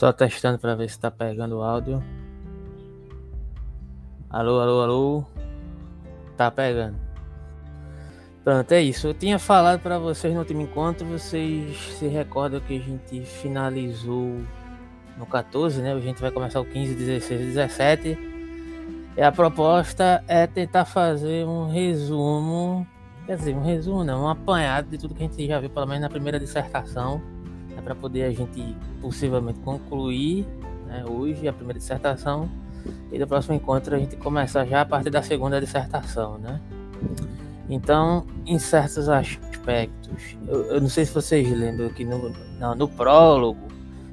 Só testando para ver se tá pegando o áudio. Alô, alô, alô. Tá pegando. Pronto, é isso. Eu tinha falado para vocês no último encontro, vocês se recordam que a gente finalizou no 14, né? A gente vai começar o 15, 16, 17. E a proposta é tentar fazer um resumo, quer dizer, um resumo não, um apanhado de tudo que a gente já viu, pelo menos na primeira dissertação, né, para poder a gente possivelmente concluir né, hoje a primeira dissertação e no próximo encontro a gente começar já a partir da segunda dissertação, né? Então, em certos aspectos, eu, eu não sei se vocês lembram que no, no, no prólogo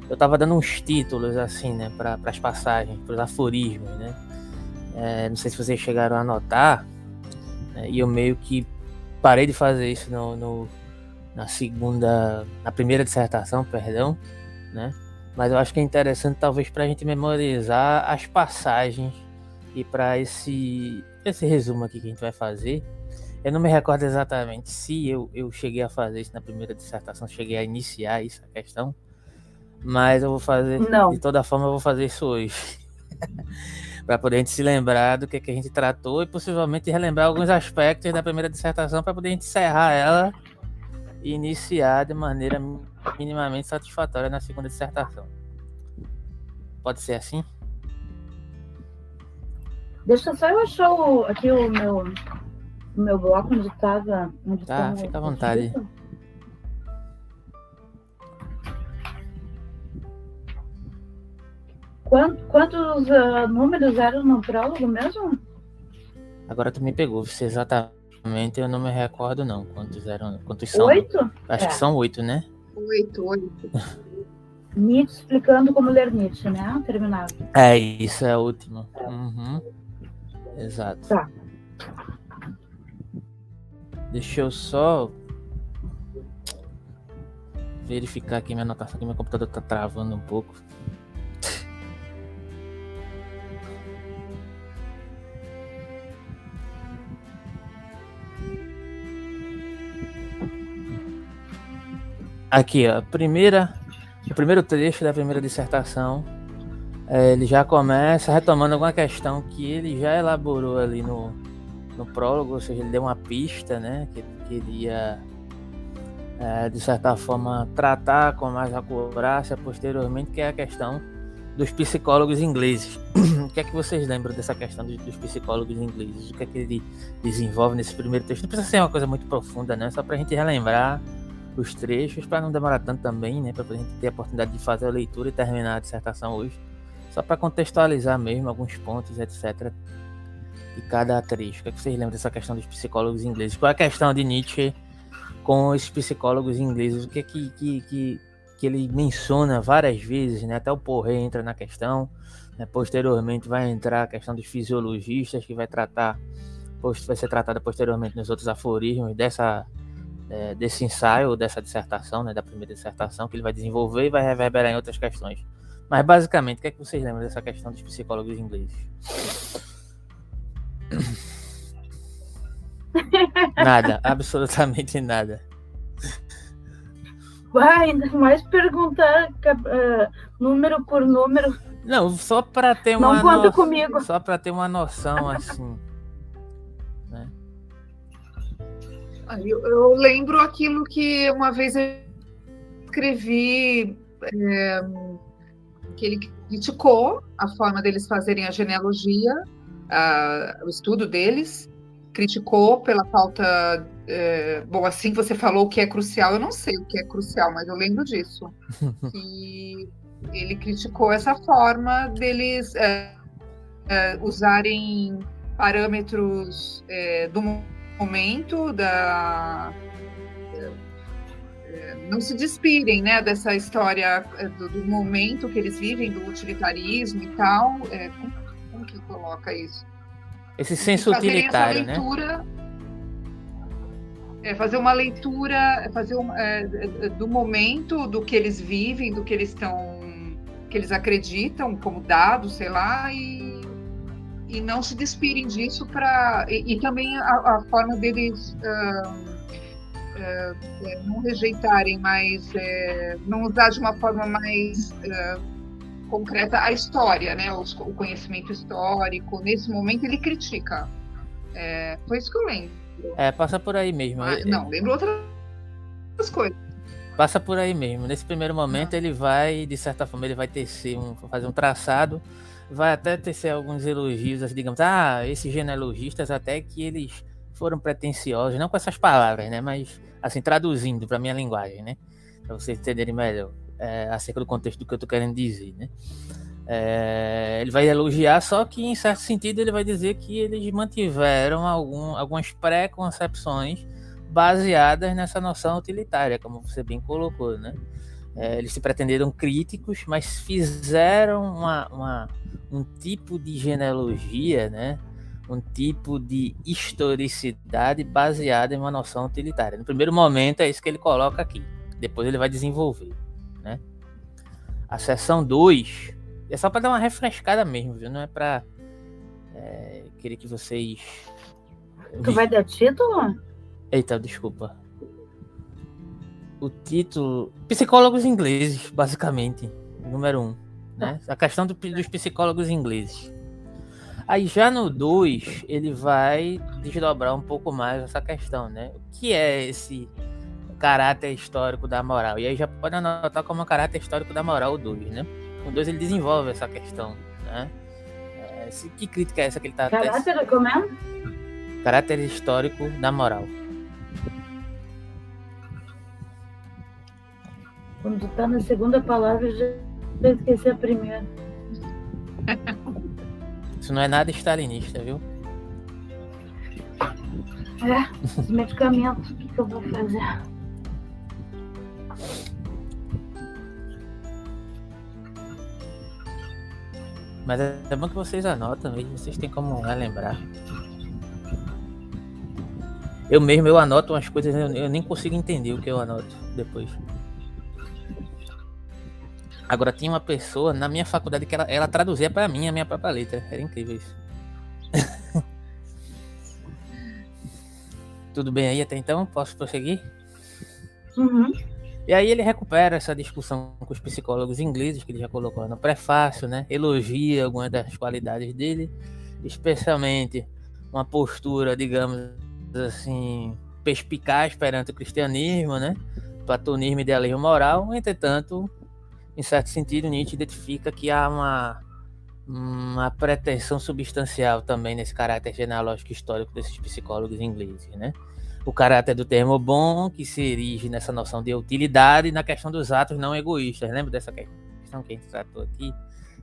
eu estava dando uns títulos assim, né, para as passagens, para os aforismos, né? É, não sei se vocês chegaram a notar, né, e eu meio que parei de fazer isso no, no, na segunda, na primeira dissertação, perdão, né? Mas eu acho que é interessante talvez para a gente memorizar as passagens e para esse esse resumo aqui que a gente vai fazer. Eu não me recordo exatamente se eu, eu cheguei a fazer isso na primeira dissertação, cheguei a iniciar essa questão, mas eu vou fazer não. de toda forma eu vou fazer isso hoje. para poder a gente se lembrar do que, que a gente tratou e possivelmente relembrar alguns aspectos da primeira dissertação para poder a gente encerrar ela iniciar de maneira minimamente satisfatória na segunda dissertação. Pode ser assim? Deixa só eu achar o, aqui o meu, o meu bloco onde estava. Tá, fica à vontade. Quantos, quantos uh, números eram no prólogo mesmo? Agora tu me pegou, se exatamente eu não me recordo não. Quantos eram? Quantos são? Oito? Acho é. que são oito, né? Oito, oito. Nietzsche explicando como ler Nietzsche, né? Terminado. É, isso é a última. Uhum. Exato. Tá. Deixa eu só verificar aqui minha anotação, que meu computador tá travando um pouco. Aqui, ó, primeira, o primeiro trecho da primeira dissertação, é, ele já começa retomando alguma questão que ele já elaborou ali no, no prólogo, ou seja, ele deu uma pista, né, que ele queria, é, de certa forma, tratar com mais acurácia posteriormente, que é a questão dos psicólogos ingleses. o que é que vocês lembram dessa questão dos, dos, psicólogos ingleses? O que é que ele desenvolve nesse primeiro texto? Não precisa ser uma coisa muito profunda, né? Só para a gente relembrar os trechos, para não demorar tanto também, né? Para a gente ter a oportunidade de fazer a leitura e terminar a dissertação hoje. Só para contextualizar mesmo alguns pontos, etc. De cada trecho. O que, é que vocês lembram dessa questão dos psicólogos ingleses? Qual é a questão de Nietzsche com os psicólogos ingleses? O que é que, que, que, que ele menciona várias vezes, né? Até o Porre entra na questão. Né? Posteriormente vai entrar a questão dos fisiologistas, que vai tratar vai ser tratada posteriormente nos outros aforismos dessa é, desse ensaio, dessa dissertação, né, da primeira dissertação, que ele vai desenvolver e vai reverberar em outras questões. Mas, basicamente, o que é que vocês lembram dessa questão dos psicólogos ingleses? nada, absolutamente nada. Vai, ainda mais perguntar uh, número por número. Não, só para ter uma Não conta no... comigo. Só para ter uma noção assim. Eu, eu, lembro aquilo que uma vez eu escrevi, é, que ele criticou a forma deles fazerem a genealogia, a, o estudo deles, criticou pela falta. É, bom, assim você falou o que é crucial, eu não sei o que é crucial, mas eu lembro disso. que ele criticou essa forma deles é, usarem parâmetros do momento da é, não se despirem né, dessa história é, do, do, momento que eles vivem, do utilitarismo e tal. É, como, como, que coloca isso? Esse senso utilitário, né? leitura, né? É, fazer uma leitura, fazer uma, é, do momento, do que eles vivem, do que eles estão, que eles acreditam como dado, sei lá, e e não se despirem disso para e, e, também a, a, forma deles uh, uh, não rejeitarem, mas uh, não usar de uma forma mais concreta a história, né? O, o conhecimento histórico. Nesse momento ele critica. É, foi isso que eu lembro. É, passa por aí mesmo. Ah, não, lembro outras coisas. Passa por aí mesmo. Nesse primeiro momento ele vai, de certa forma, ele vai tecer um, fazer um traçado, vai até tecer alguns elogios, assim, digamos, ah, esses genealogistas até que eles foram pretensiosos, não com essas palavras, né, mas assim traduzindo para minha linguagem, né, para vocês entenderem melhor é, acerca do contexto do que eu estou querendo dizer, né. É, ele vai elogiar, só que em certo sentido ele vai dizer que eles mantiveram algum, algumas pré-concepções baseadas nessa noção utilitária, como você bem colocou, né? É, eles se pretenderam críticos, mas fizeram uma, uma, um tipo de genealogia, né? um tipo de historicidade baseada em uma noção utilitária. No primeiro momento é isso que ele coloca aqui, depois ele vai desenvolver. Né? A seção 2 é só para dar uma refrescada mesmo, viu? não é para é, querer que vocês. Tu vai dar título? Eita, desculpa. O título. Psicólogos ingleses, basicamente. Número um. Né? A questão do, dos psicólogos ingleses. Aí já no 2, ele vai desdobrar um pouco mais essa questão, né? O que é esse caráter histórico da moral? E aí já pode anotar como caráter histórico da moral o 2, né? O 2 ele desenvolve essa questão, né? É, que crítica é essa que ele está... Caráter, como é? Caráter histórico da moral. Quando tu tá na segunda palavra, já esqueci a primeira. Isso não é nada stalinista, viu? É, os medicamentos, o que, que eu vou fazer? Mas é bom que vocês anotam mesmo, vocês têm como relembrar. Eu mesmo eu anoto umas coisas, eu, eu nem consigo entender o que eu anoto depois. Agora tinha uma pessoa na minha faculdade que ela, ela traduzia para mim a minha própria letra. Era incrível isso. Tudo bem aí até então? Posso prosseguir? Uhum. E aí ele recupera essa discussão com os psicólogos ingleses, que ele já colocou no prefácio, né? Elogia algumas das qualidades dele, especialmente uma postura, digamos assim, perspicaz perante o cristianismo, né? Platonismo e idealismo moral. Entretanto, em certo sentido, Nietzsche identifica que há uma, uma pretensão substancial também nesse caráter genealógico histórico desses psicólogos ingleses, né? O caráter do termo bom, que se erige nessa noção de utilidade na questão dos atos não egoístas. Lembra dessa questão que a gente tratou aqui?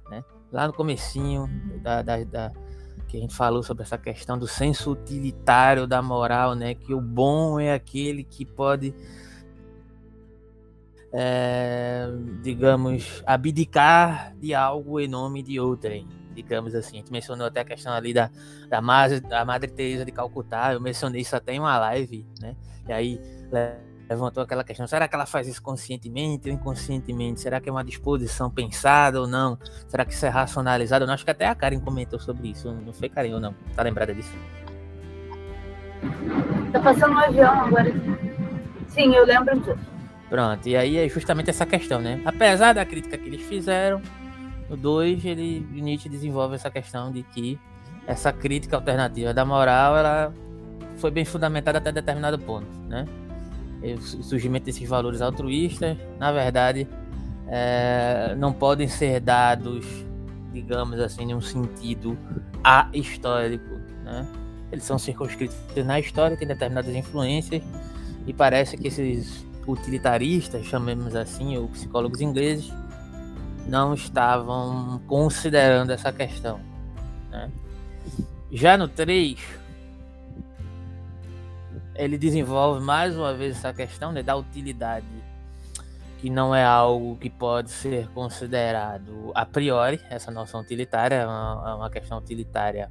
Né? Lá no comecinho da, da, da, que a gente falou sobre essa questão do senso utilitário da moral, né? Que o bom é aquele que pode é, digamos, abdicar de algo em nome de outrem, digamos assim. A gente mencionou até a questão ali da, da, Madre, da Madre Teresa de Calcutá, eu mencionei isso até em uma live, né? E aí levantou aquela questão, será que ela faz isso conscientemente ou inconscientemente? Será que é uma disposição pensada ou não? Será que isso é racionalizado ou não? Acho que até a Karen comentou sobre isso, não foi Karen ou não? Tá lembrada disso? Tá passando um avião agora. Sim, eu lembro disso. Pronto, e aí é justamente essa questão, né? Apesar da crítica que eles fizeram, no 2 ele Nietzsche desenvolve essa questão de que essa crítica alternativa da moral, ela foi bem fundamentada até determinado ponto, né? O surgimento desses valores altruístas, na verdade, é, não podem ser dados, digamos assim, em um sentido ahistórico, né? Eles são circunscritos na história, têm determinadas influências, e parece que esses utilitaristas, chamemos assim, ou psicólogos ingleses, não estavam considerando essa questão. Né? Já no 3, ele desenvolve mais uma vez essa questão né, da utilidade, que não é algo que pode ser considerado a priori, essa noção utilitária, é uma, é uma questão utilitária,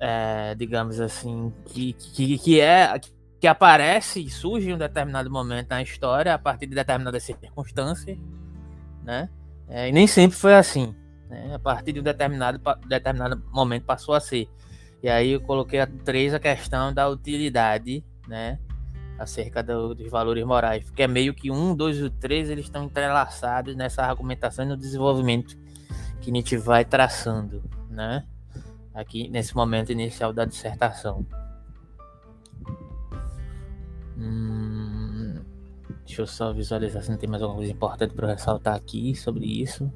é, digamos assim, que, que, que é que aparece e surge em um determinado momento na história a partir de determinadas circunstâncias, né? É, e nem sempre foi assim. Né? A partir de um determinado, determinado momento passou a ser. E aí eu coloquei a três a questão da utilidade, né? acerca do, dos valores morais, porque é meio que um, dois e três eles estão entrelaçados nessa argumentação e no desenvolvimento que Nietzsche vai traçando, né? Aqui nesse momento inicial da dissertação. Hum, deixa eu só visualizar se não tem mais alguma coisa importante para ressaltar aqui sobre isso.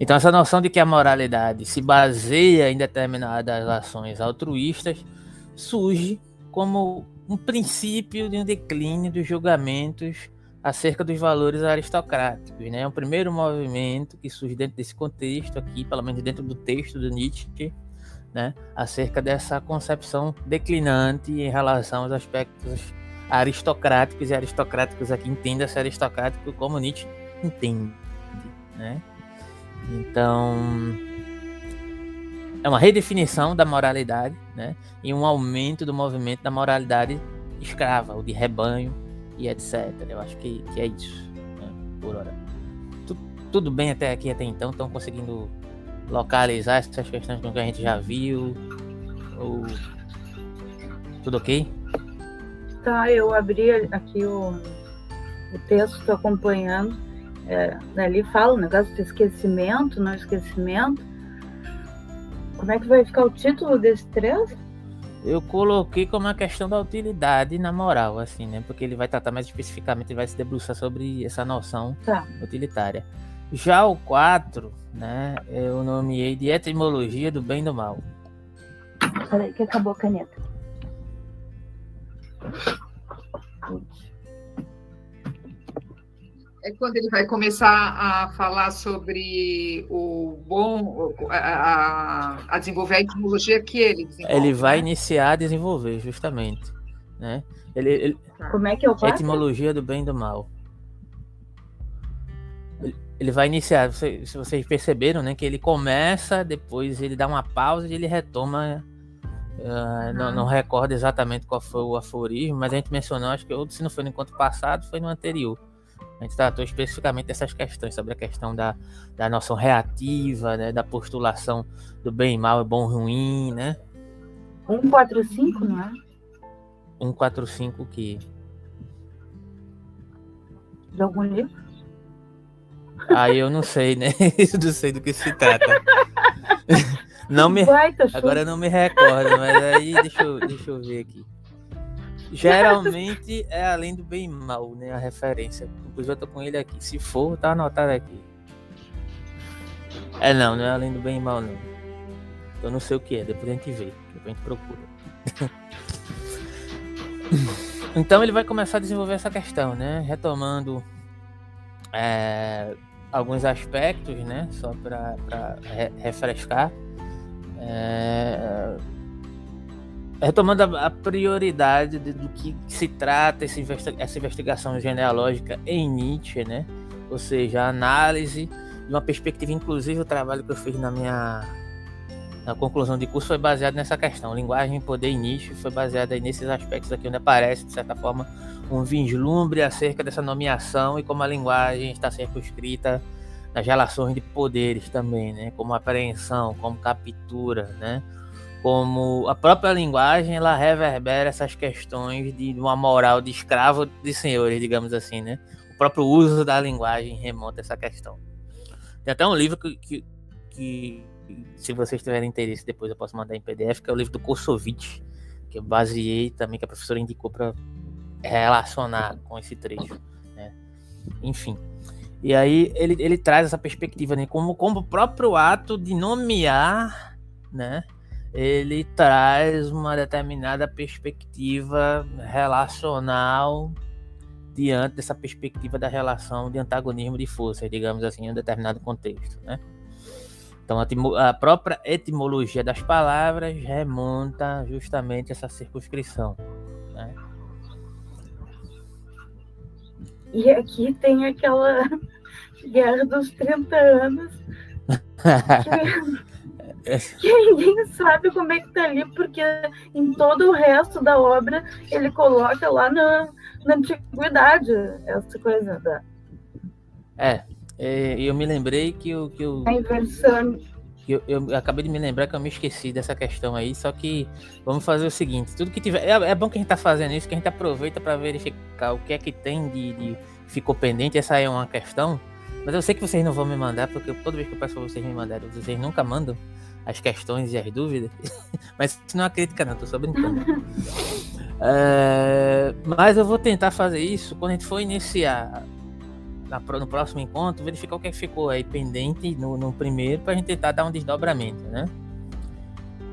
Então, essa noção de que a moralidade se baseia em determinadas ações altruístas surge como um princípio de um declínio dos julgamentos acerca dos valores aristocráticos. Né? É um primeiro movimento que surge dentro desse contexto aqui, pelo menos dentro do texto do Nietzsche, né? acerca dessa concepção declinante em relação aos aspectos aristocráticos, e aristocráticos aqui entenda-se aristocrático como Nietzsche entende. Né? Então, é uma redefinição da moralidade, né? E um aumento do movimento da moralidade escrava, o de rebanho e etc. Eu acho que, que é isso, né? por hora. Tu, tudo bem até aqui, até então, estão conseguindo localizar essas questões que a gente já viu? Ou... Tudo ok? Tá, eu abri aqui o, o texto, estou acompanhando. É, ali fala o negócio de esquecimento, não esquecimento. Como é que vai ficar o título desse trecho? Eu coloquei como a questão da utilidade na moral, assim, né? Porque ele vai tratar mais especificamente, ele vai se debruçar sobre essa noção tá. utilitária. Já o 4, né, eu nomeei de etimologia do bem e do mal. Peraí, que acabou a caneta. é quando ele vai começar a falar sobre o bom, a, a desenvolver a etimologia que ele desenvolve. Ele vai né? iniciar a desenvolver, justamente. Né? Ele, ele. Como é que eu faço? Etimologia do bem e do mal. Ele, vai iniciar, se vocês perceberam, né, que ele começa, depois ele dá uma pausa e ele retoma. Uh, não, não recordo exatamente qual foi o aforismo, mas a gente mencionou, acho que ou se não foi no encontro passado, foi no anterior a gente tratou especificamente dessas questões, sobre a questão da, da noção reativa, né, da postulação do bem e mal, é bom e ruim, né? 145, não é? 145 que? De algum livro? Aí eu não sei, né? Eu não sei do que se trata. Não me... Agora eu não me recordo, mas aí deixa eu, deixa eu ver aqui. Geralmente é além do bem e mal, né? A referência. Inclusive eu tô com ele aqui. Se for, tá anotado aqui. É não, não é além do bem e mal, não. Eu não sei o que é, depois a gente vê. Depois a gente procura. então ele vai começar a desenvolver essa questão, né? Retomando é, alguns aspectos, né? Só para re refrescar. É, retomando a, a prioridade de, do que se trata essa, essa investigação genealógica em Nietzsche, né? Ou seja, a análise de uma perspectiva, inclusive o trabalho que eu fiz na minha na conclusão de curso foi baseado nessa questão. Linguagem, poder e Nietzsche foi baseado aí nesses aspectos aqui, onde aparece, de certa forma, um vislumbre acerca dessa nomeação e como a linguagem está circunscrita nas relações de poderes também, né? Como apreensão, como captura, né? como a própria linguagem ela reverbera essas questões de uma moral de escravo de senhores, digamos assim, né? O próprio uso da linguagem remonta a essa questão. Tem até um livro que, que, que se vocês tiverem interesse, depois eu posso mandar em PDF, que é o livro do Kossovich, que eu baseei também, que a professora indicou para relacionar com esse trecho, né? Enfim. E aí ele, ele traz essa perspectiva, né? Como, como o próprio ato de nomear, né? ele traz uma determinada perspectiva relacional diante dessa perspectiva da relação de antagonismo de forças, digamos assim, em um determinado contexto, né? Então, a própria etimologia das palavras remonta justamente a essa circunscrição. E aqui tem aquela guerra dos 30 anos. Que que ninguém sabe como é que tá ali, porque em todo o resto da obra ele coloca lá na, na antiguidade essa coisa da. É, eu me lembrei que o. Que o... A inversão. Eu, eu, acabei de me lembrar que eu me esqueci dessa questão aí, só que vamos fazer o seguinte, tudo que tiver. É, é bom que a gente tá fazendo isso, que a gente aproveita para verificar o que é que tem de, de, ficou pendente, essa é uma questão. Mas eu sei que vocês não vão me mandar, porque toda vez que eu peço pra vocês me mandarem, vocês nunca mandam as questões e as dúvidas. mas isso não é crítica, não, tô só brincando. é, mas eu vou tentar fazer isso quando a gente for iniciar na, no próximo encontro, verificar o que ficou aí pendente no, no primeiro, pra gente tentar dar um desdobramento, né?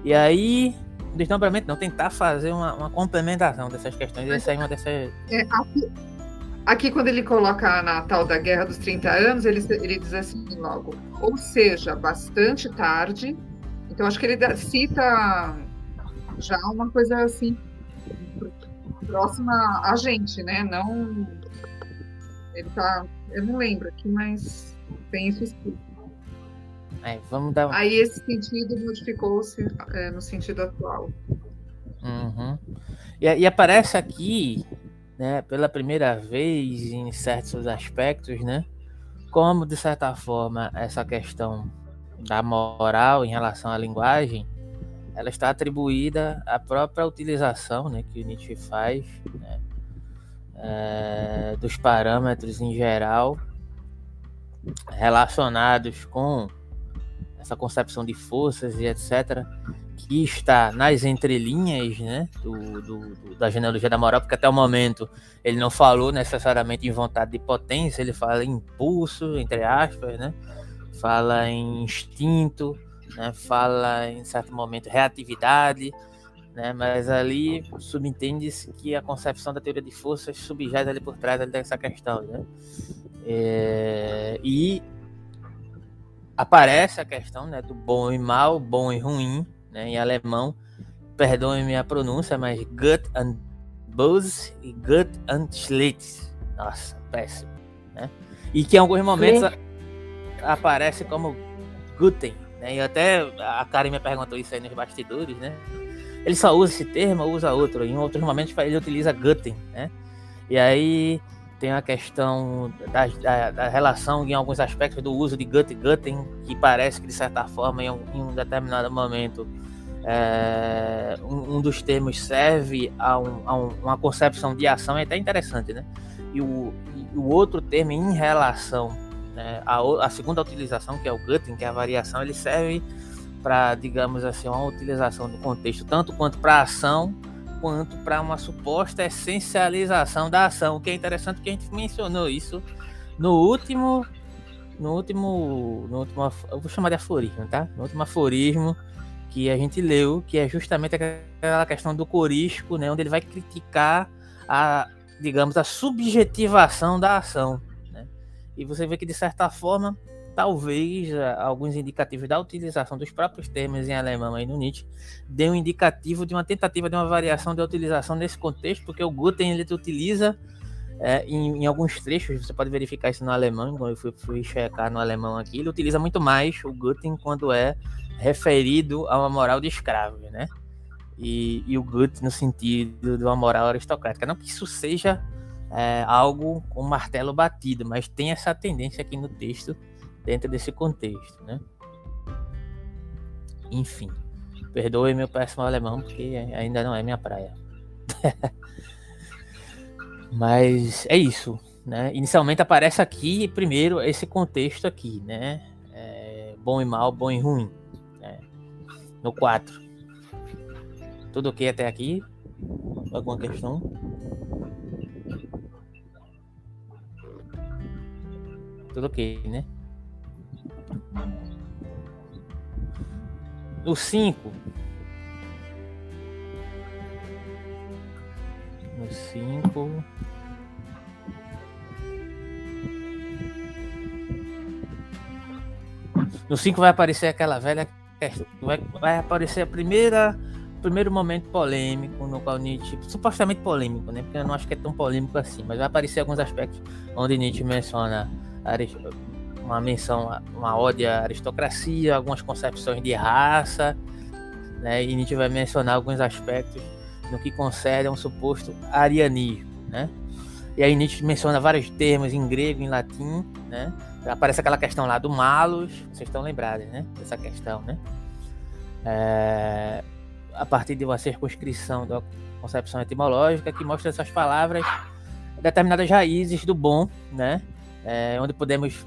E aí, desdobramento não, tentar fazer uma, uma complementação dessas questões. Essa é uma dessas. É, aqui, aqui, quando ele coloca na tal da Guerra dos 30 anos, ele, ele diz assim logo, ou seja, bastante tarde. Então, acho que ele cita já uma coisa assim, próxima a gente, né? Não. Ele tá eu não lembro aqui, mas tem isso escrito. É, vamos dar... Aí esse sentido modificou-se é, no sentido atual. Uhum. E, e, aparece aqui, né, pela primeira vez em certos aspectos, né, como de certa forma essa questão da moral em relação à linguagem, ela está atribuída à própria utilização, né, que o Nietzsche faz, né, é, dos parâmetros em geral relacionados com essa concepção de forças e etc., que está nas entrelinhas né, do, do, do, da genealogia da moral, porque até o momento ele não falou necessariamente em vontade de potência, ele fala em impulso, entre aspas, né, fala em instinto, né, fala em certo momento reatividade, né? Mas ali subentende-se que a concepção da teoria de forças subjaz ali por trás ali dessa questão, né? É, e aparece a questão né, do bom e mal, bom e ruim, né, em alemão. Perdoe-me a pronúncia, mas gut and böse e gut and schlecht. Nossa, péssimo. Né? E que em alguns momentos Sim. aparece como Guten. Né? E até a Karen me perguntou isso aí nos bastidores, né? Ele só usa esse termo ou usa outro. Em outros momentos ele utiliza Gutten, né? E aí tem a questão da, da, da, relação em alguns aspectos do uso de Gut e Gutten, que parece que de certa forma em um, em um determinado momento é, um, um, dos termos serve a, um, a uma concepção de ação, é até interessante, né? E o, e o outro termo em relação, né, a segunda utilização, que é o Gutten, que é a variação, ele serve para, digamos assim, uma utilização do contexto, tanto quanto para ação, quanto para uma suposta essencialização da ação, o que é interessante que a gente mencionou isso no último no último no último eu vou chamar de aforismo, tá? No último aforismo que a gente leu, que é justamente aquela questão do corisco, né, onde ele vai criticar a, digamos, a subjetivação da ação, né? E você vê que de certa forma talvez eh, alguns indicativos da utilização dos próprios termos em alemão aí no Nietzsche dê um indicativo de uma tentativa de uma variação da utilização nesse contexto, porque o Guten ele utiliza é, em, em, alguns trechos, você pode verificar isso no alemão, eu fui, fui checar no alemão aqui, ele utiliza muito mais o Guten quando é referido a uma moral de escravo, né? E, e o Gut no sentido de uma moral aristocrática. Não que isso seja é, algo com martelo batido, mas tem essa tendência aqui no texto dentro desse contexto, né? Enfim, perdoe meu péssimo alemão, porque ainda não é minha praia. Mas é isso, né? Inicialmente aparece aqui, primeiro, esse contexto aqui, né? É, bom e mal, bom e ruim. Né? No 4. Tudo ok até aqui? Alguma questão? Tudo ok, né? O 5. No 5. No 5 vai aparecer aquela velha questão. Vai, vai aparecer a primeira primeiro momento polêmico no qual Nietzsche, supostamente polêmico, né? Porque eu não acho que é tão polêmico assim, mas vai aparecer alguns aspectos onde Nietzsche menciona uma menção, uma ode à aristocracia, algumas concepções de raça, né? E gente vai mencionar alguns aspectos no que concerne a um suposto arianismo, né? E aí Nietzsche menciona vários termos em grego, em latim, né? Aparece aquela questão lá do malus, vocês estão lembrados, né? Dessa questão, né? É, a partir de uma circunscrição da concepção etimológica que mostra essas palavras determinadas raízes do bom, né? É, onde podemos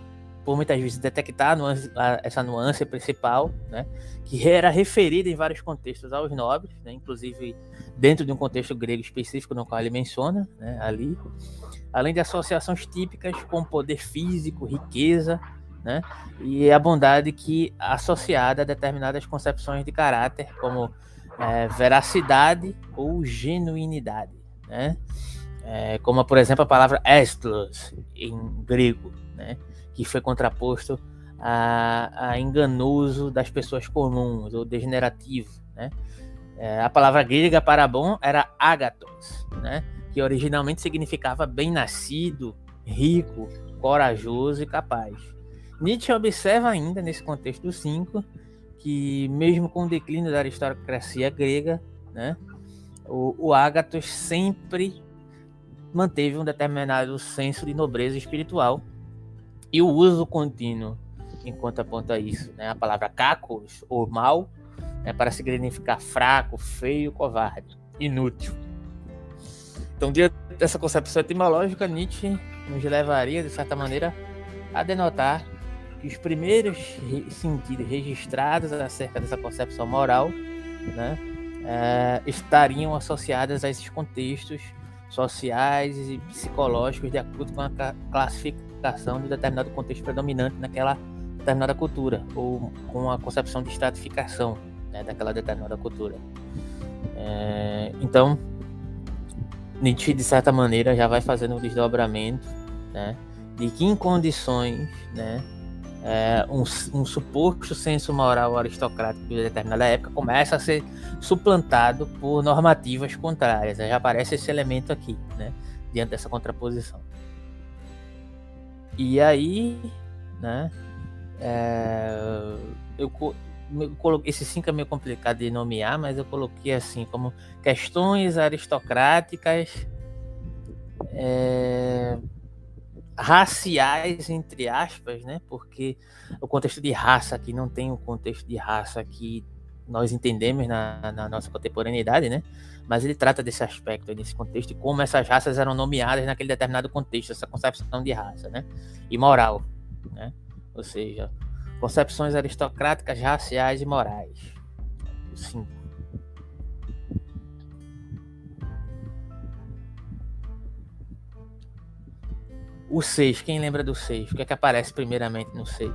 por muitas vezes detectar nuance, essa nuance principal, né, que era referida em vários contextos aos nobres, né, inclusive dentro de um contexto grego específico no qual ele menciona né, ali, além de associações típicas com poder físico, riqueza, né, e a bondade que associada a determinadas concepções de caráter, como é, veracidade ou genuinidade, né, é, como por exemplo a palavra estlos em grego, né, que foi contraposto a, a enganoso das pessoas comuns, ou degenerativo. Né? É, a palavra grega para bom era agathos, né? que originalmente significava bem-nascido, rico, corajoso e capaz. Nietzsche observa ainda, nesse contexto do 5, que mesmo com o declínio da aristocracia grega, né, o, o Agathos sempre manteve um determinado senso de nobreza espiritual e o uso contínuo, enquanto aponta isso, né? a palavra cacos, ou mal, né? para significar fraco, feio, covarde, inútil. Então, diante dessa concepção etimológica, Nietzsche nos levaria, de certa maneira, a denotar que os primeiros sentidos registrados acerca dessa concepção moral né, é, estariam associados a esses contextos sociais e psicológicos de acordo com a classificação classificação de determinado contexto predominante naquela determinada cultura, ou com a concepção de estratificação né, daquela determinada cultura. É, então, Nietzsche, de certa maneira, já vai fazendo um desdobramento né, de que, em condições, né, é, um, um, suposto senso moral aristocrático de determinada época começa a ser suplantado por normativas contrárias. Já aparece esse elemento aqui, né, diante dessa contraposição. E aí, né? É, eu, eu coloquei esse cinco é meio complicado de nomear, mas eu coloquei assim como questões aristocráticas é, raciais entre aspas, né? Porque o contexto de raça aqui não tem o contexto de raça que nós entendemos na, na nossa contemporaneidade, né? Mas ele trata desse aspecto, desse contexto, e como essas raças eram nomeadas naquele determinado contexto, essa concepção de raça, né? E moral, né? Ou seja, concepções aristocráticas, raciais e morais. Sim. O 6, quem lembra do 6? O que é que aparece primeiramente no 6?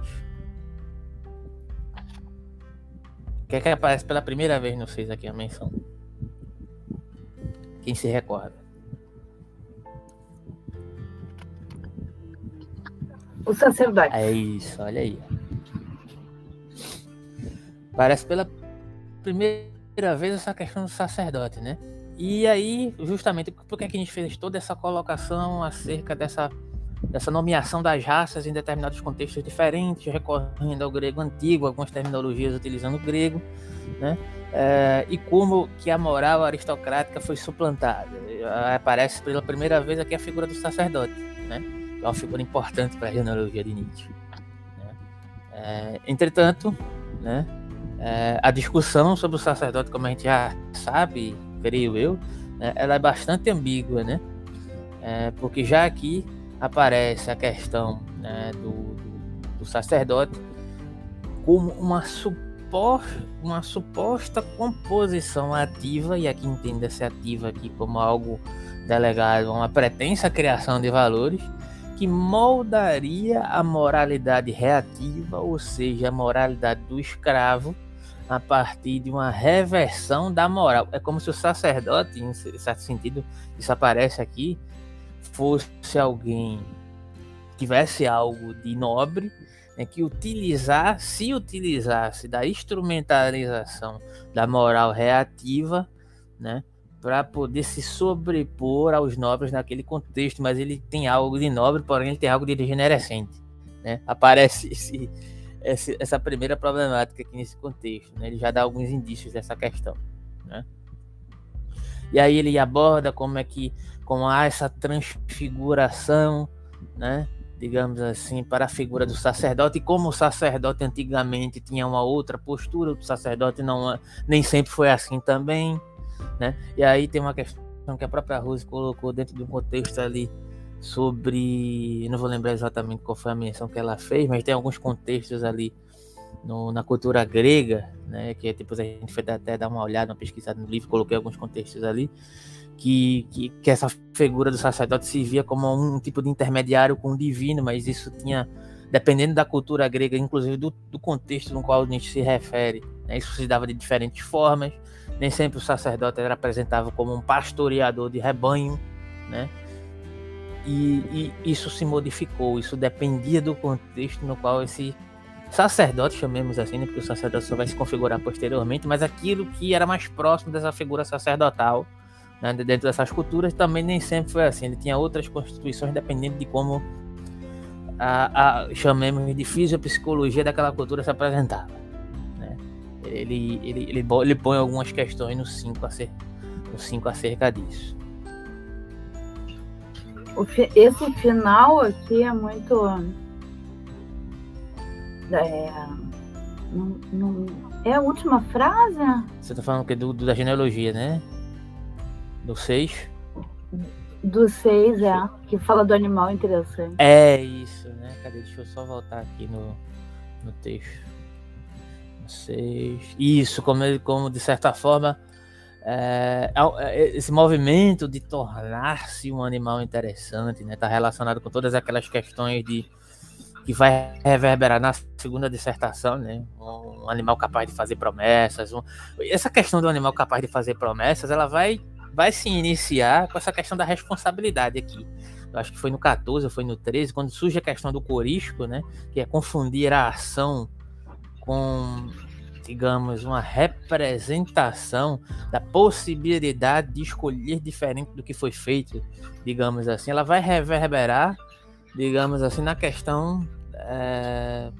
O que é que aparece pela primeira vez no 6 aqui, a menção? Quem se recorda? O sacerdote. É isso, olha aí. Parece pela primeira vez essa questão do sacerdote, né? E aí, justamente, por que a gente fez toda essa colocação acerca dessa, dessa nomeação das raças em determinados contextos diferentes, recorrendo ao grego antigo, algumas terminologias utilizando o grego, né? É, e como que a moral aristocrática foi suplantada. Aparece pela primeira vez aqui a figura do sacerdote, né? que é uma figura importante para a genealogia de Nietzsche. Né? É, entretanto, né, é, a discussão sobre o sacerdote, como a gente já sabe, creio eu, né, ela é bastante ambígua, né? Porque já aqui aparece a questão né, do, do, do sacerdote como uma suposta uma suposta composição ativa, e aqui entenda-se ativa aqui como algo delegado a uma pretensa criação de valores, que moldaria a moralidade reativa, ou seja, a moralidade do escravo, a partir de uma reversão da moral. É como se o sacerdote, em certo sentido, isso aparece aqui, fosse alguém tivesse algo de nobre é que utilizar, se utilizasse da instrumentalização da moral reativa, né, para poder se sobrepor aos nobres naquele contexto, mas ele tem algo de nobre, porém ele tem algo de degenerescente, né? Aparece esse, esse, essa primeira problemática aqui nesse contexto, né? Ele já dá alguns indícios dessa questão, né? E aí ele aborda como é que como há essa transfiguração, né? digamos assim, para a figura do sacerdote, e como o sacerdote antigamente tinha uma outra postura, o sacerdote não nem sempre foi assim também, né? E aí tem uma questão que a própria Rose colocou dentro de um contexto ali sobre, não vou lembrar exatamente qual foi a menção que ela fez, mas tem alguns contextos ali no, na cultura grega, né, que depois a gente foi até dar uma olhada, uma pesquisada no livro, coloquei alguns contextos ali, que, que, que, essa figura do sacerdote se via como um tipo de intermediário com o divino, mas isso tinha, dependendo da cultura grega, inclusive do, do contexto no qual a gente se refere, né, isso se dava de diferentes formas. Nem sempre o sacerdote era apresentado como um pastoreador de rebanho, né? E, e isso se modificou, isso dependia do contexto no qual esse sacerdote, chamemos assim, né, porque o sacerdote só vai se configurar posteriormente, mas aquilo que era mais próximo dessa figura sacerdotal né, dentro dessas culturas também nem sempre foi assim. Ele tinha outras constituições dependendo de como a, a chamemos de fisiopsicologia daquela cultura se apresentava. Né? Ele, ele, ele, ele põe algumas questões no 5 acerca, no cinco acerca disso. Esse final aqui é muito. É, não, não, é a última frase? Você está falando que do, do, da genealogia, né? Do 6? Do 6, é. Que fala do animal interessante. É isso, né? Cadê? Deixa eu só voltar aqui no, no texto. No 6. Isso, como, como de certa forma. É, é, é, esse movimento de tornar-se um animal interessante, né? Tá relacionado com todas aquelas questões de que vai reverberar na segunda dissertação, né? Um animal capaz de fazer promessas. Um... Essa questão do animal capaz de fazer promessas, ela vai vai se iniciar com essa questão da responsabilidade aqui. Eu acho que foi no 14 ou foi no 13, quando surge a questão do corisco, né? Que é confundir a ação com, digamos, uma representação da possibilidade de escolher diferente do que foi feito, digamos assim. Ela vai reverberar, digamos assim, na questão. É,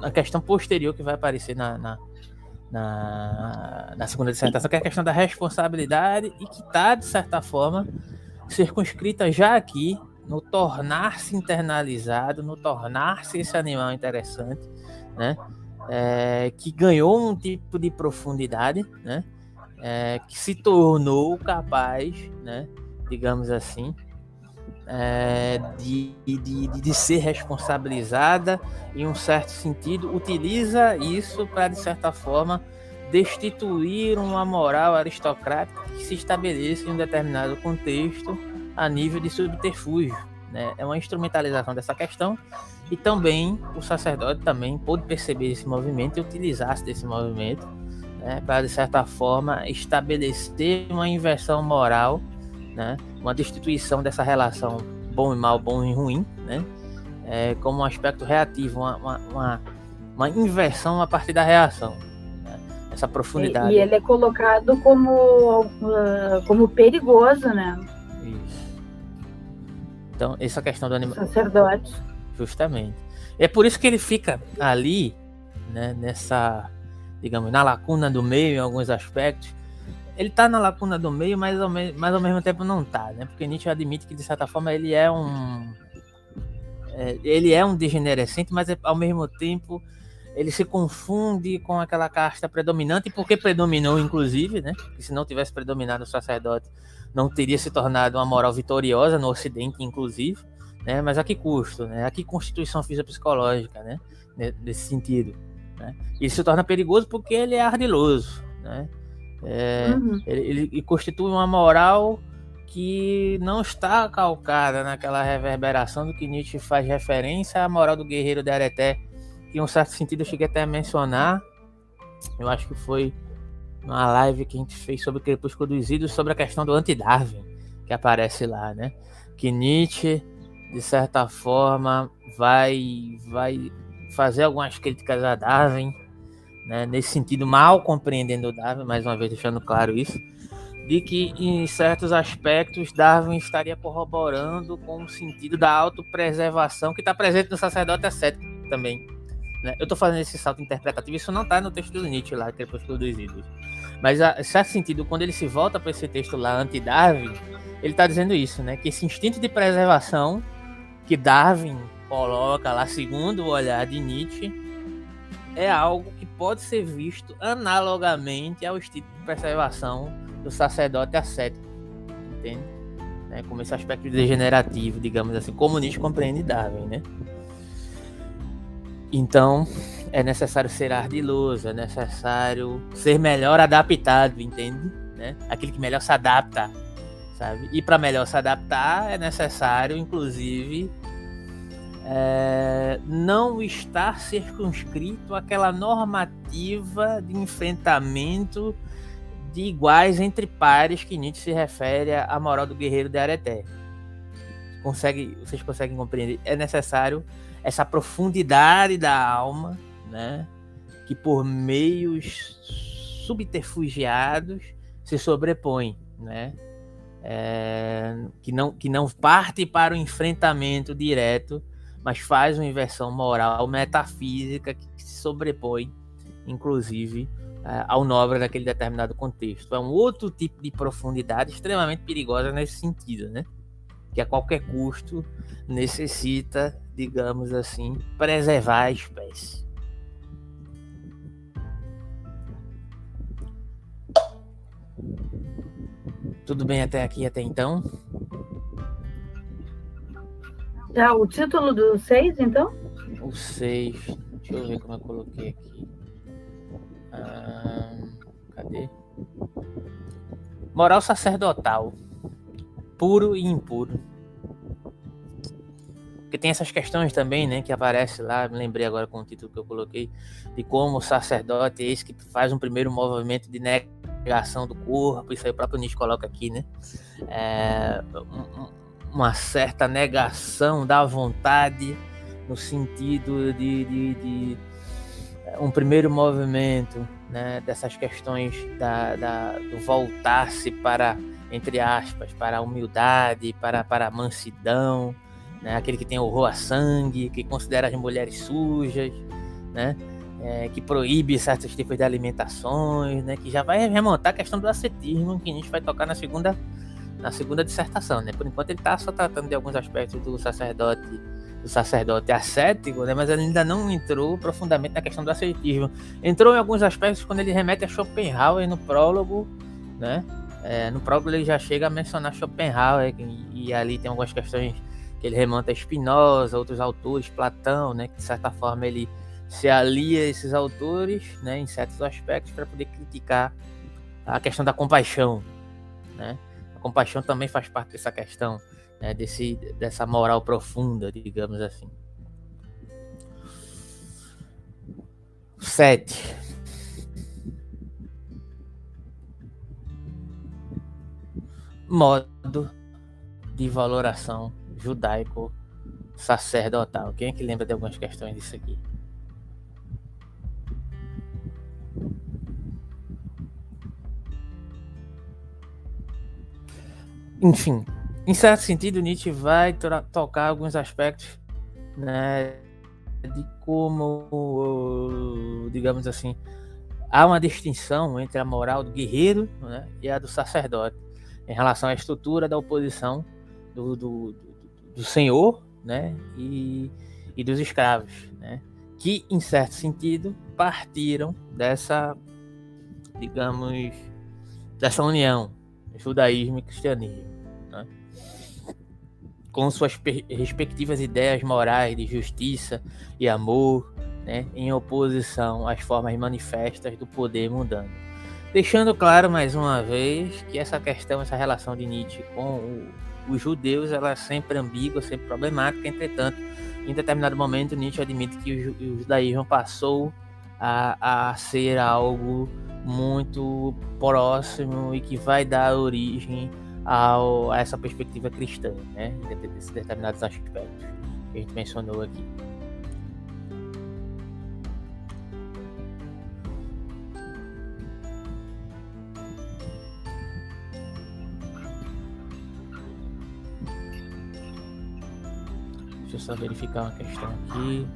na questão posterior que vai aparecer na, na na, na segunda dissertação, que é a questão da responsabilidade e que está, de certa forma, circunscrita já aqui no tornar-se internalizado, no tornar-se esse animal interessante, né? É, que ganhou um tipo de profundidade, né? É, que se tornou capaz, né? Digamos assim, é, de, de, de, ser responsabilizada em um certo sentido, utiliza isso para, de certa forma, destituir uma moral aristocrática que se estabelece em um determinado contexto a nível de subterfúgio. Né? É uma instrumentalização dessa questão e também o sacerdote também pôde perceber esse movimento e utilizar-se desse movimento né, para, de certa forma, estabelecer uma inversão moral né? Uma destituição dessa relação bom e mal, bom e ruim, né? É, como um aspecto reativo, uma, uma, uma, uma inversão a partir da reação. Né? Essa profundidade. E, e, ele é colocado como, como perigoso, né? Isso. Então, essa questão do animal. Sacerdote. Justamente. É por isso que ele fica ali, né, nessa, digamos, na lacuna do meio em alguns aspectos, ele tá na lacuna do meio, mas ao, me mas ao mesmo tempo não tá, né? Porque Nietzsche admite que, de certa forma, ele é um. É, ele é um degenerescente, mas ao mesmo tempo ele se confunde com aquela casta predominante, porque predominou, inclusive, né? Que se não tivesse predominado o sacerdote, não teria se tornado uma moral vitoriosa no Ocidente, inclusive, né? Mas a que custo, né? A que constituição fisiopsicológica, né? Nesse sentido. Né? Ele se torna perigoso porque ele é ardiloso, né? É, uhum. ele, ele, constitui uma moral que não está calcada naquela reverberação do que Nietzsche faz referência à moral do guerreiro de Areté, que em um certo sentido eu cheguei até a mencionar. Eu acho que foi uma live que a gente fez sobre o Crepúsculo dos Ídolos, sobre a questão do anti-Darwin, que aparece lá, né? Que Nietzsche, de certa forma, vai, vai fazer algumas críticas a Darwin, né, nesse sentido, mal compreendendo Darwin, mais uma vez deixando claro isso, de que em certos aspectos Darwin estaria corroborando com o sentido da autopreservação que está presente no sacerdote ascético também. Né? Eu estou fazendo esse salto interpretativo, isso não está no texto do Nietzsche lá, Crepúsculo dos Ídolos. Mas, a certo sentido, quando ele se volta para esse texto lá, anti-Darwin, ele está dizendo isso, né? Que esse instinto de preservação que Darwin coloca lá, segundo o olhar de Nietzsche, é algo pode ser visto analogamente ao instinto de preservação do sacerdote ascético, entende? Né? Como esse aspecto degenerativo, digamos assim, Nietzsche compreende Darwin, né? Então, é necessário ser ardiloso, é necessário ser melhor adaptado, entende? Né? Aquele que melhor se adapta, sabe? E para melhor se adaptar é necessário, inclusive, é, não estar circunscrito àquela normativa de enfrentamento de iguais entre pares que Nietzsche se refere à moral do guerreiro de Areté. Consegue, vocês conseguem compreender? É necessário essa profundidade da alma, né, que por meios subterfugiados se sobrepõe, né, é, que, não, que não parte para o enfrentamento direto, mas faz uma inversão moral, metafísica, que se sobrepõe, inclusive, é, ao nobre daquele determinado contexto. É um outro tipo de profundidade extremamente perigosa nesse sentido, né? Que a qualquer custo necessita digamos assim, preservar a espécie. Tudo bem até aqui, até então? Tá, o título do 6, então? O 6. Deixa eu ver como eu coloquei aqui. Ah, cadê? Moral sacerdotal. Puro e impuro. Porque tem essas questões também, né, que aparece lá, me lembrei agora com o título que eu coloquei, de como o sacerdote é esse que faz um primeiro movimento de negação do corpo, isso aí o próprio Nietzsche coloca aqui, né? É, uma certa negação da vontade no sentido de, de, de um primeiro movimento né, dessas questões da, da do voltar-se para, entre aspas, para a humildade, para, para a mansidão, né? aquele que tem horror a sangue, que considera as mulheres sujas, né? É, que proíbe certos tipos de alimentações, né? que já vai remontar a questão do ascetismo, que a gente vai tocar na segunda, na segunda dissertação. Né? Por enquanto ele está só tratando de alguns aspectos do sacerdote do sacerdote ascético, né? mas ele ainda não entrou profundamente na questão do ascetismo. Entrou em alguns aspectos quando ele remete a Schopenhauer no prólogo, né? É, no prólogo ele já chega a mencionar Schopenhauer e, e ali tem algumas questões que ele remonta a Spinoza, outros autores, Platão, né, que de certa forma ele se alia a esses autores, né, em certos aspectos para poder criticar a questão da compaixão, né? Compaixão também faz parte dessa questão, né, desse dessa moral profunda, digamos assim. Sete. Modo de valoração judaico sacerdotal. Quem é que lembra de algumas questões disso aqui? Enfim, em certo sentido, Nietzsche vai tocar alguns aspectos né, de como, digamos assim, há uma distinção entre a moral do guerreiro né, e a do sacerdote em relação à estrutura da oposição do, do, do senhor né, e, e dos escravos, né, que, em certo sentido, partiram dessa, digamos, dessa união, judaísmo e cristianismo, né, com suas respectivas ideias morais de justiça e amor, né, em oposição às formas manifestas do poder mundano. Deixando claro mais uma vez que essa questão, essa relação de Nietzsche com o os judeus ela é sempre ambígua, sempre problemática. Entretanto, em determinado momento, Nietzsche admite que o, judaísmo passou a, a ser algo muito próximo e que vai dar origem ao, a essa perspectiva cristã, né? Em determinados aspectos que a gente mencionou aqui. Deixa eu só verificar uma questão aqui.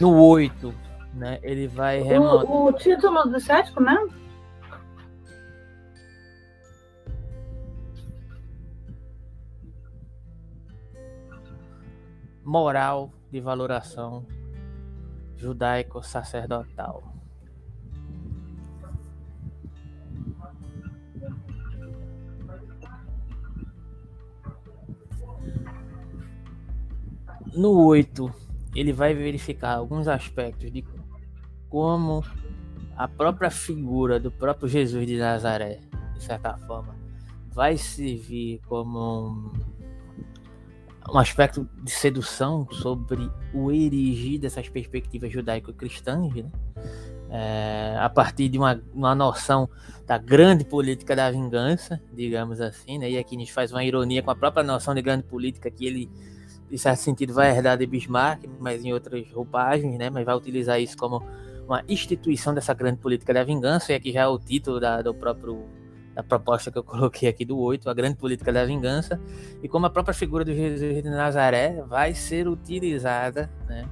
No 8, né? Ele vai remontar. O, o título do cético mesmo? Moral de valoração judaico-sacerdotal. No 8, ele vai verificar alguns aspectos de como a própria figura do próprio Jesus de Nazaré, de certa forma, vai servir como um, um aspecto de sedução sobre o erigir dessas perspectivas judaico-cristãs, né? É, a partir de uma, uma noção da grande política da vingança, digamos assim, né? e aqui a gente faz uma ironia com a própria noção de grande política que ele em certo sentido, vai herdar de Bismarck, mas em outras roupagens, né? Mas vai utilizar isso como uma instituição dessa grande política da vingança, e aqui já é o título da, do próprio da proposta que eu coloquei aqui do 8, a grande política da vingança, e como a própria figura do Jesus de Nazaré vai ser utilizada, né,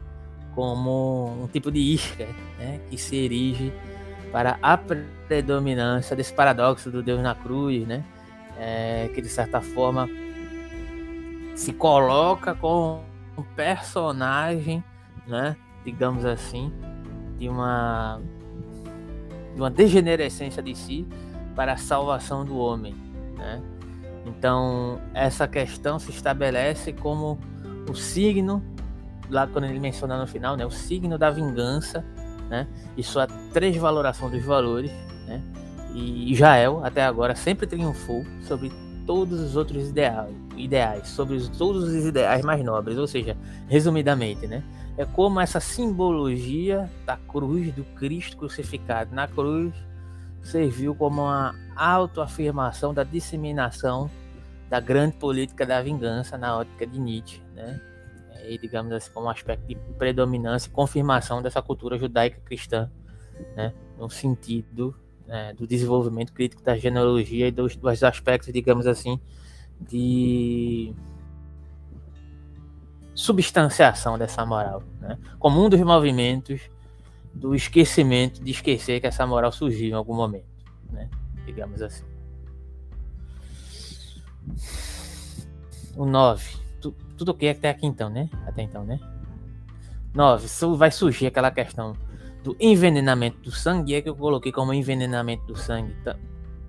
como um tipo de isca, né, que se erige para a predominância desse paradoxo do Deus na cruz, né, é, que de certa forma se coloca com um personagem, né, digamos assim, de uma de uma degenerescência de si para a salvação do homem, né? Então, essa questão se estabelece como o signo lá quando ele menciona no final, né, o signo da vingança, né, e sua transvaloração dos valores, né? E Israel até agora sempre triunfou sobre todos os outros ideais, ideais sobre os, todos os ideais mais nobres, ou seja, resumidamente, né? É como essa simbologia da cruz, do Cristo crucificado na cruz, serviu como uma autoafirmação da disseminação da grande política da vingança na ótica de Nietzsche, né? E, digamos assim, como um aspecto de predominância e confirmação dessa cultura judaica cristã, né? No sentido né, do desenvolvimento crítico da genealogia e dos, dos aspectos, digamos assim, de substanciação dessa moral, né? como um dos movimentos do esquecimento, de esquecer que essa moral surgiu em algum momento, né? digamos assim. O 9. Tu, tudo ok até aqui então, né? Até então, né? 9. Vai surgir aquela questão do envenenamento do sangue, é que eu coloquei como envenenamento do sangue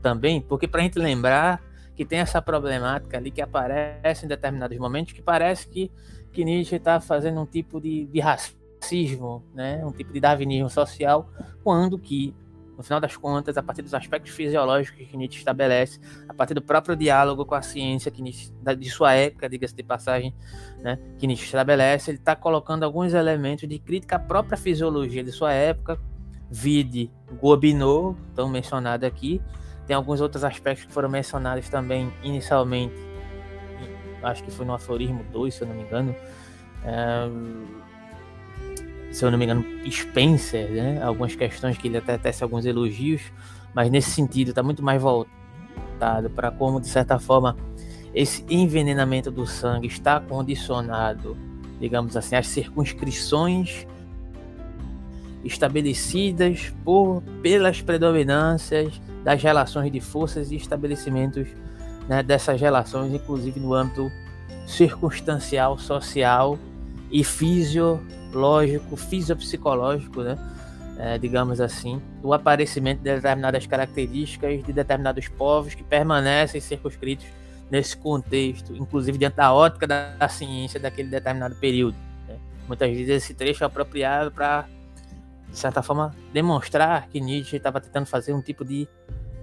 também, porque para a gente lembrar que tem essa problemática ali que aparece em determinados momentos, que parece que, que Nietzsche está fazendo um tipo de, de racismo, né? um tipo de darwinismo social, quando que no final das contas, a partir dos aspectos fisiológicos que Nietzsche estabelece, a partir do próprio diálogo com a ciência que Nietzsche, de sua época, diga-se de passagem, né, que Nietzsche estabelece, ele está colocando alguns elementos de crítica à própria fisiologia de sua época, vide Gobineau, tão mencionado aqui, tem alguns outros aspectos que foram mencionados também inicialmente, acho que foi no Aforismo 2, se eu não me engano, é, se eu não me engano, Spencer, né? Algumas questões que ele até tece alguns elogios, mas nesse sentido está muito mais voltado para como, de certa forma, esse envenenamento do sangue está condicionado, digamos assim, às circunscrições estabelecidas por pelas predominâncias das relações de forças e estabelecimentos né, dessas relações, inclusive no âmbito circunstancial, social e fisiológico, fisiopsicológico, né? É, digamos assim, do aparecimento de determinadas características de determinados povos que permanecem circunscritos nesse contexto, inclusive dentro da ótica da, da ciência daquele determinado período. Né? Muitas vezes esse trecho é apropriado para, de certa forma, demonstrar que Nietzsche estava tentando fazer um tipo de,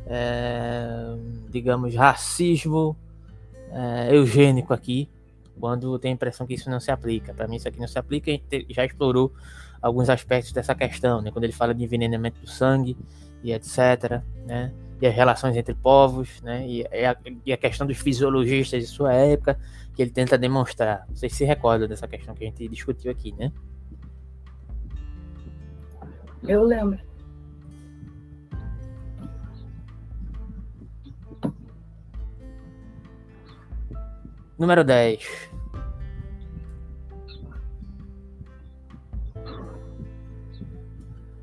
é, digamos, racismo é, eugênico aqui, quando tem a impressão que isso não se aplica. Para mim, isso aqui não se aplica. A gente já explorou alguns aspectos dessa questão, né? Quando ele fala de envenenamento do sangue e etc, né? E as relações entre povos, né? E, a, e a questão dos fisiologistas de sua época, que ele tenta demonstrar. Vocês se recordam dessa questão que a gente discutiu aqui, né? Eu lembro. Número 10.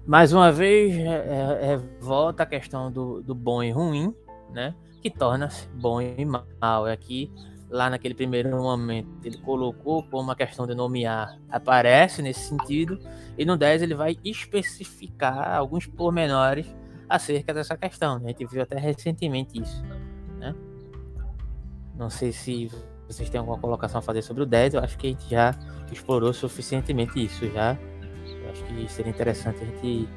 Mais uma vez, é, é, é, volta a questão do, do bom e ruim, né? Que torna-se bom e mal. Aqui, lá naquele primeiro momento, ele colocou como uma questão de nomear, aparece nesse sentido, e no 10 ele vai especificar alguns pormenores acerca dessa questão. Né? A gente viu até recentemente isso. Né? Não sei se vocês têm alguma colocação a fazer sobre o 10, eu acho que a gente já explorou suficientemente isso já. Eu acho que seria interessante a gente.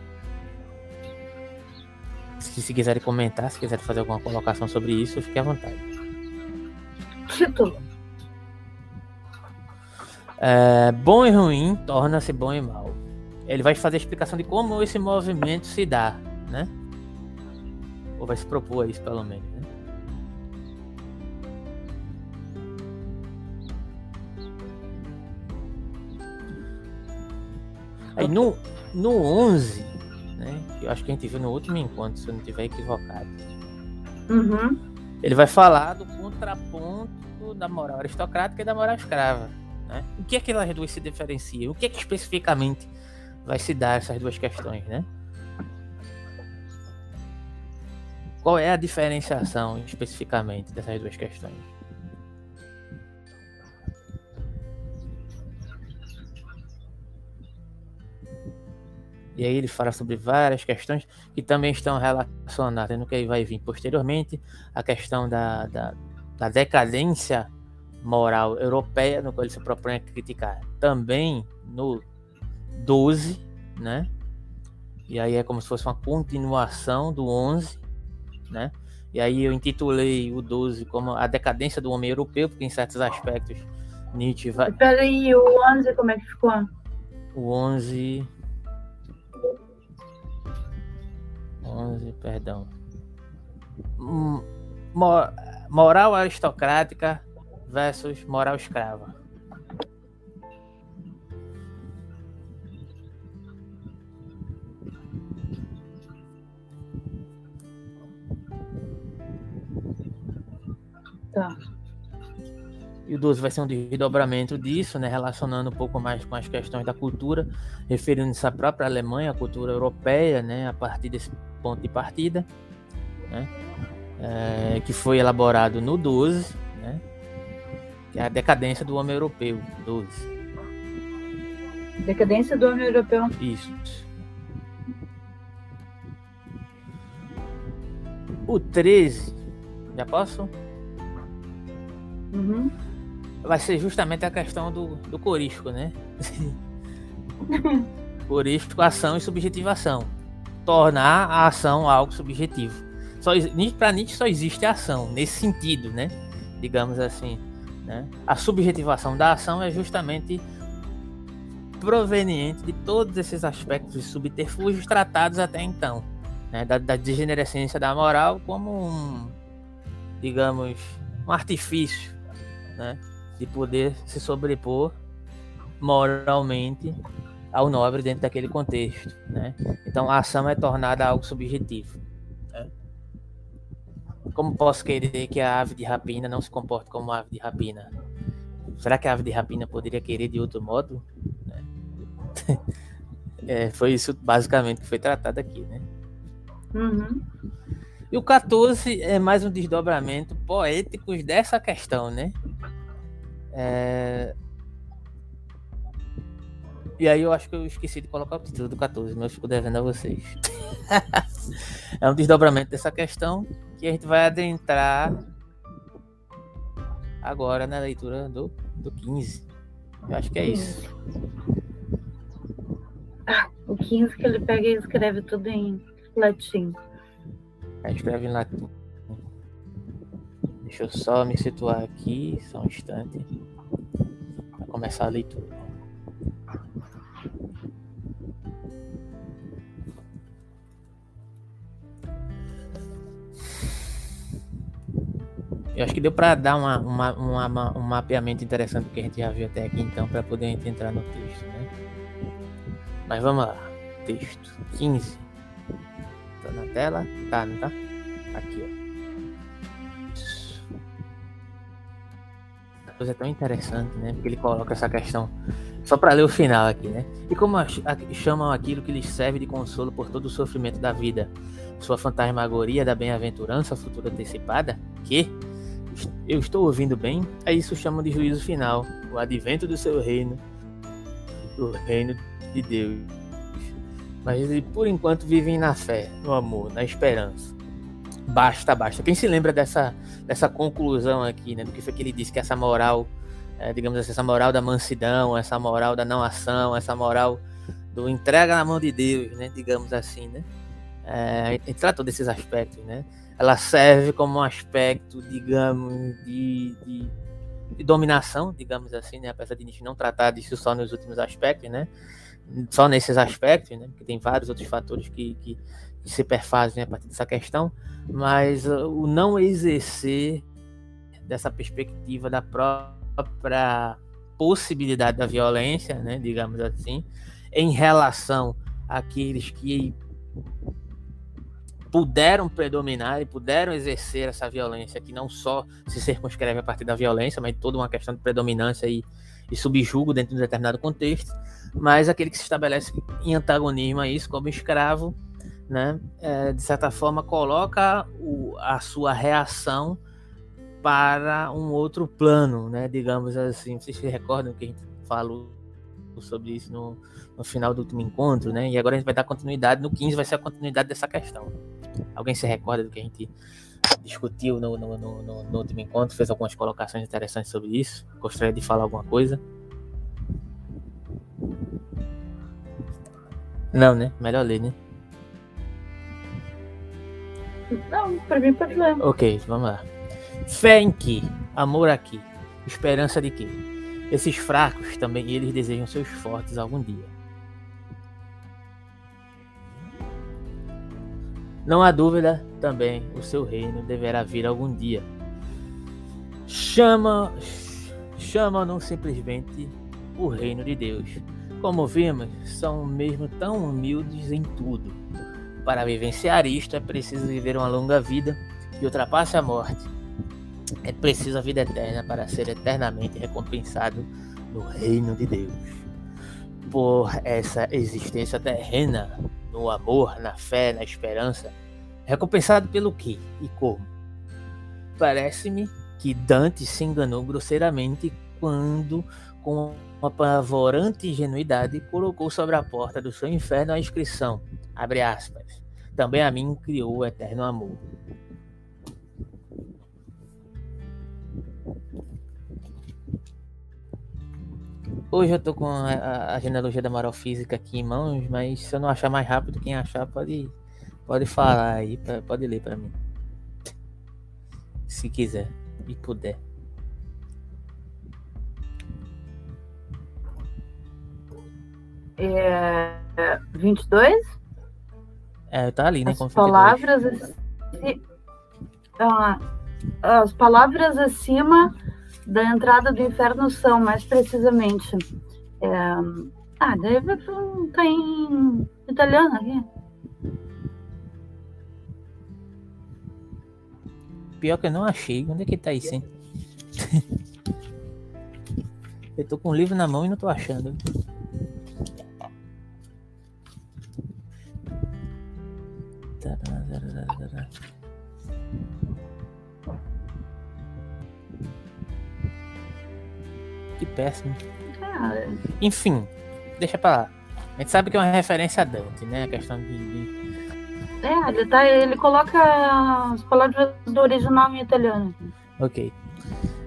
Se, se quiserem comentar, se quiserem fazer alguma colocação sobre isso, fique à vontade. Título. É, bom e ruim torna-se bom e mal. Ele vai fazer a explicação de como esse movimento se dá, né? Ou vai se propor isso, pelo menos. Aí no, no 11, né, que eu acho que a gente viu no último encontro, se eu não estiver equivocado, Uhum. ele vai falar do contraponto da moral aristocrática e da moral escrava. Né? O que é que elas duas se diferenciam? O que é que especificamente vai se dar essas duas questões, né? Qual é a diferenciação especificamente dessas duas questões? E aí ele fala sobre várias questões que também estão relacionadas no que vai vir posteriormente, a questão da, da, da decadência moral europeia, no qual ele se propõe a criticar. Também no 12, né? E aí é como se fosse uma continuação do 11, né? E aí eu intitulei o 12 como a decadência do homem europeu, porque em certos aspectos Nietzsche vai... Peraí, o 11 como é que ficou? O 11 11, perdão. Moral aristocrática versus moral escrava. Tá. E o 12 vai ser um desdobramento disso, né, relacionando um pouco mais com as questões da cultura, referindo-se à própria Alemanha, a cultura europeia, né, a partir desse ponto de partida, né, é, que foi elaborado no 12, né, que é a decadência do homem europeu, 12. Decadência do homem europeu. Isso. O 13, já posso? Uhum. Vai ser justamente a questão do, do corisco, né? corisco, ação e subjetivação. Tornar a ação algo subjetivo. Só, para Nietzsche só existe ação, nesse sentido, né? Digamos assim. Né? A subjetivação da ação é justamente proveniente de todos esses aspectos e subterfúgios tratados até então. Né? Da, da degenerescência da moral como um, digamos, um artifício né? De poder se sobrepor moralmente ao nobre dentro daquele contexto, né? Então a ação é tornada algo subjetivo. Né? Como posso querer que a ave de rapina não se comporte como ave de rapina? Será que a ave de rapina poderia querer de outro modo? Né? é, foi isso basicamente que foi tratado aqui, né? Uhum. E o 14 é mais um desdobramento poético dessa questão, né? É... E aí eu acho que eu esqueci de colocar o título do 14, mas eu fico devendo a vocês. é um desdobramento dessa questão que a gente vai adentrar agora na leitura do, do 15. Eu acho que é isso. Ah, o 15 que ele pega e escreve tudo em latim. Aí escreve em latim. Deixa eu só me situar aqui, só um instante, começar a leitura. Eu acho que deu para dar uma, uma, uma, um mapeamento interessante que a gente já viu até aqui, então, para poder entrar no texto, né? Mas vamos lá. Texto 15. Tá na tela? Tá, não tá? Aqui, ó. É tão interessante, né? Porque ele coloca essa questão Só para ler o final aqui, né? E como chamam aquilo que lhes serve de consolo por todo o sofrimento da vida, sua fantasmagoria da bem-aventurança futura antecipada, que eu estou ouvindo bem, a isso chamam de juízo final, o advento do seu reino, o reino de Deus. Mas por enquanto vivem na fé, no amor, na esperança. Basta, basta. Quem se lembra dessa, dessa conclusão aqui, né? Do que foi que ele disse que essa moral é, digamos assim, essa moral da mansidão, essa moral da não ação, essa moral do entrega na mão de Deus, né, digamos assim, né? É, e tratou desses aspectos, né? Ela serve como um aspecto, digamos, de, de, de, dominação, digamos assim, né? Apesar de gente não tratar disso só nos últimos aspectos, né? Só nesses aspectos, né? Porque tem vários outros fatores que, que se perfazem a partir dessa questão, mas uh, o não exercer dessa perspectiva da própria própria possibilidade da violência, né, digamos assim, em relação àqueles que puderam predominar e puderam exercer essa violência, que não só se circunscreve a partir da violência, mas toda uma questão de predominância e, e subjugo dentro de um determinado contexto, mas aquele que se estabelece em antagonismo a isso como escravo, né, é, de certa forma coloca o, a sua reação para um outro plano, né? Digamos assim. Vocês se recordam que a gente falou sobre isso no, no final do último encontro, né? E agora a gente vai dar continuidade. No 15 vai ser a continuidade dessa questão. Alguém se recorda do que a gente discutiu no, no, no, no último encontro? Fez algumas colocações interessantes sobre isso? Gostaria de falar alguma coisa? Não, né? Melhor ler, né? Não, pra mim pode ler. Ok, vamos lá. Fé em que? Amor aqui. Esperança de quê? Esses fracos também eles desejam seus fortes algum dia. Não há dúvida também, o seu reino deverá vir algum dia. Chama, chama-no simplesmente o reino de Deus. Como vimos, são mesmo tão humildes em tudo. Para vivenciar isto é preciso viver uma longa vida que ultrapasse a morte é preciso a vida eterna para ser eternamente recompensado no reino de Deus. Por essa existência terrena, no amor, na fé, na esperança, recompensado pelo que e como? Parece-me que Dante se enganou grosseiramente quando, com uma apavorante ingenuidade, colocou sobre a porta do seu inferno a inscrição, abre aspas, também a mim criou o eterno amor. Hoje eu tô com a, a, genealogia da moral física aqui em mãos, mas se eu não achar mais rápido, quem achar pode, pode falar aí, pode ler para mim. Se quiser e puder. É, 22? É, tá ali, né? As palavras, ah, as palavras acima da entrada do inferno são, mais precisamente. É... Ah, deve estar em italiano aqui. Pior que eu não achei. Onde é que tá isso, hein? eu tô com o livro na mão e não tô achando. Que péssimo. Cara. Enfim, deixa pra lá. A gente sabe que é uma referência a Dante, né? A questão de. de... É, ele, tá, ele coloca as palavras do original em italiano. Ok.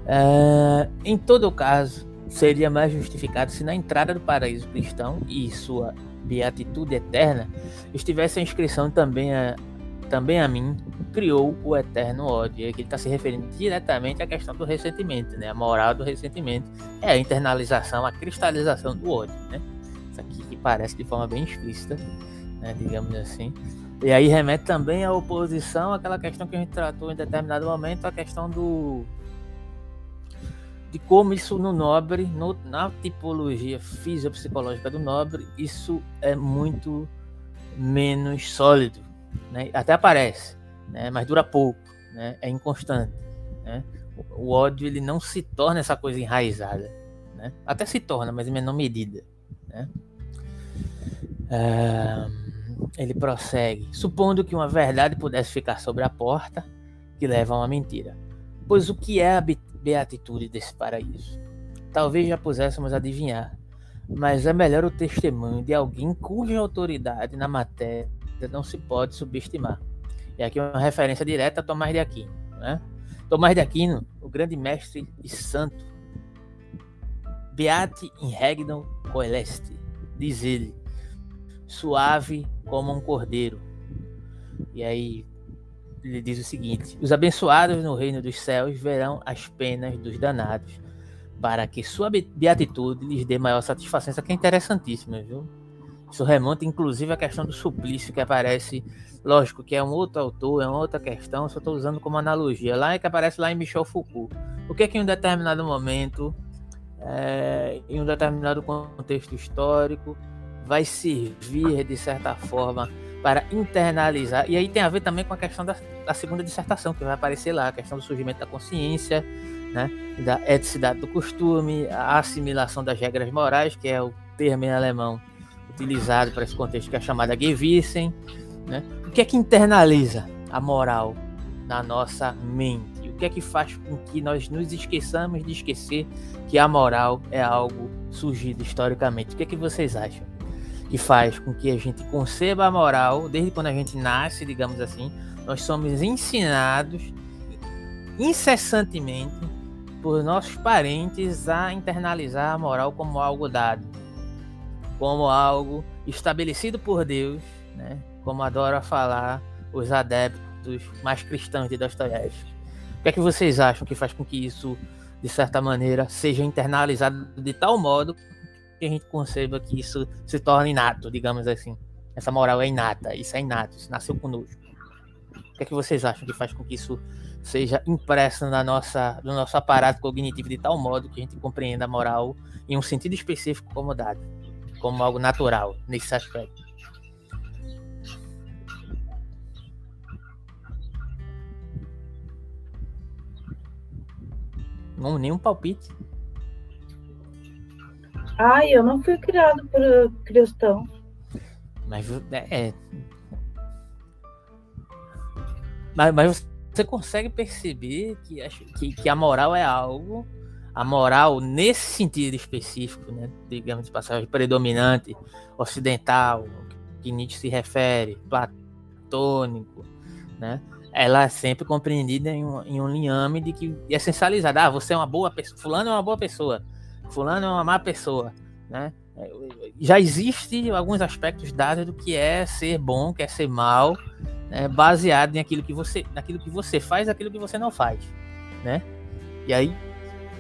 Uh, em todo caso, seria mais justificado se na entrada do paraíso cristão e sua beatitude eterna estivesse a inscrição também a, também a mim criou o eterno ódio. E aqui ele está se referindo diretamente à questão do ressentimento, né? A moral do ressentimento é a internalização, a cristalização do ódio, né? Isso aqui que parece de forma bem explícita, né? digamos assim. E aí remete também à oposição àquela questão que a gente tratou em determinado momento, a questão do de como isso no nobre, no, na tipologia fisiopsicológica do nobre, isso é muito menos sólido, né? Até aparece, né? Mas dura pouco, né? É inconstante, né? O, o ódio ele não se torna essa coisa enraizada, né? Até se torna, mas em menor medida, né? É, ele prossegue, supondo que uma verdade pudesse ficar sobre a porta que leva a uma mentira. Pois o que é a beatitude desse paraíso? Talvez já pudéssemos adivinhar, mas é melhor o testemunho de alguém cuja autoridade na matéria não se pode subestimar. E aqui uma referência direta a Tomás de Aquino. Né? Tomás de Aquino, o grande mestre e santo, Beati in regnum coeleste, diz ele, suave como um cordeiro. E aí ele diz o seguinte: Os abençoados no reino dos céus verão as penas dos danados, para que sua beatitude lhes dê maior satisfação. Isso aqui é interessantíssimo, viu? Isso remonta inclusive à questão do suplício que aparece, lógico que é um outro autor, é uma outra questão, só estou usando como analogia. Lá é que aparece lá em Michel Foucault. O que é que em um determinado momento, é, em um determinado contexto histórico, vai servir de certa forma para internalizar. E aí tem a ver também com a questão da, da segunda dissertação que vai aparecer lá, a questão do surgimento da consciência, né, da eticidade do costume, a assimilação das regras morais, que é o termo em alemão utilizado para esse contexto, que é chamada Gewissen. Né? O que é que internaliza a moral na nossa mente? O que é que faz com que nós nos esqueçamos de esquecer que a moral é algo surgido historicamente? O que é que vocês acham? Que faz com que a gente conceba a moral desde quando a gente nasce, digamos assim, nós somos ensinados incessantemente por nossos parentes a internalizar a moral como algo dado, como algo estabelecido por Deus, né? como adora falar os adeptos mais cristãos de Dostoiévski. O que é que vocês acham que faz com que isso, de certa maneira, seja internalizado de tal modo que a gente conceba que isso se torne inato, digamos assim? Essa moral é inata, isso é inato, isso nasceu conosco. O que é que vocês acham que faz com que isso seja impressa na nossa, no nosso aparato cognitivo de tal modo que a gente compreenda a moral em um sentido específico como dado, como algo natural nesse aspecto. Não, nenhum palpite. Ai, eu não fui criado por cristão. Mas é. Mas, mas você consegue perceber que, que, que, a moral é algo, a moral nesse sentido específico, né, digamos de passagem predominante, ocidental, que Nietzsche se refere, platônico, né, ela é sempre compreendida em um, em um linhame de que é essencializada. Ah, você é uma boa pessoa, fulano é uma boa pessoa, fulano é uma má pessoa, né? É, já existe alguns aspectos dados do que é ser bom, que é ser mal, né, baseado em aquilo que você, naquilo que você faz, aquilo que você não faz, né? E aí,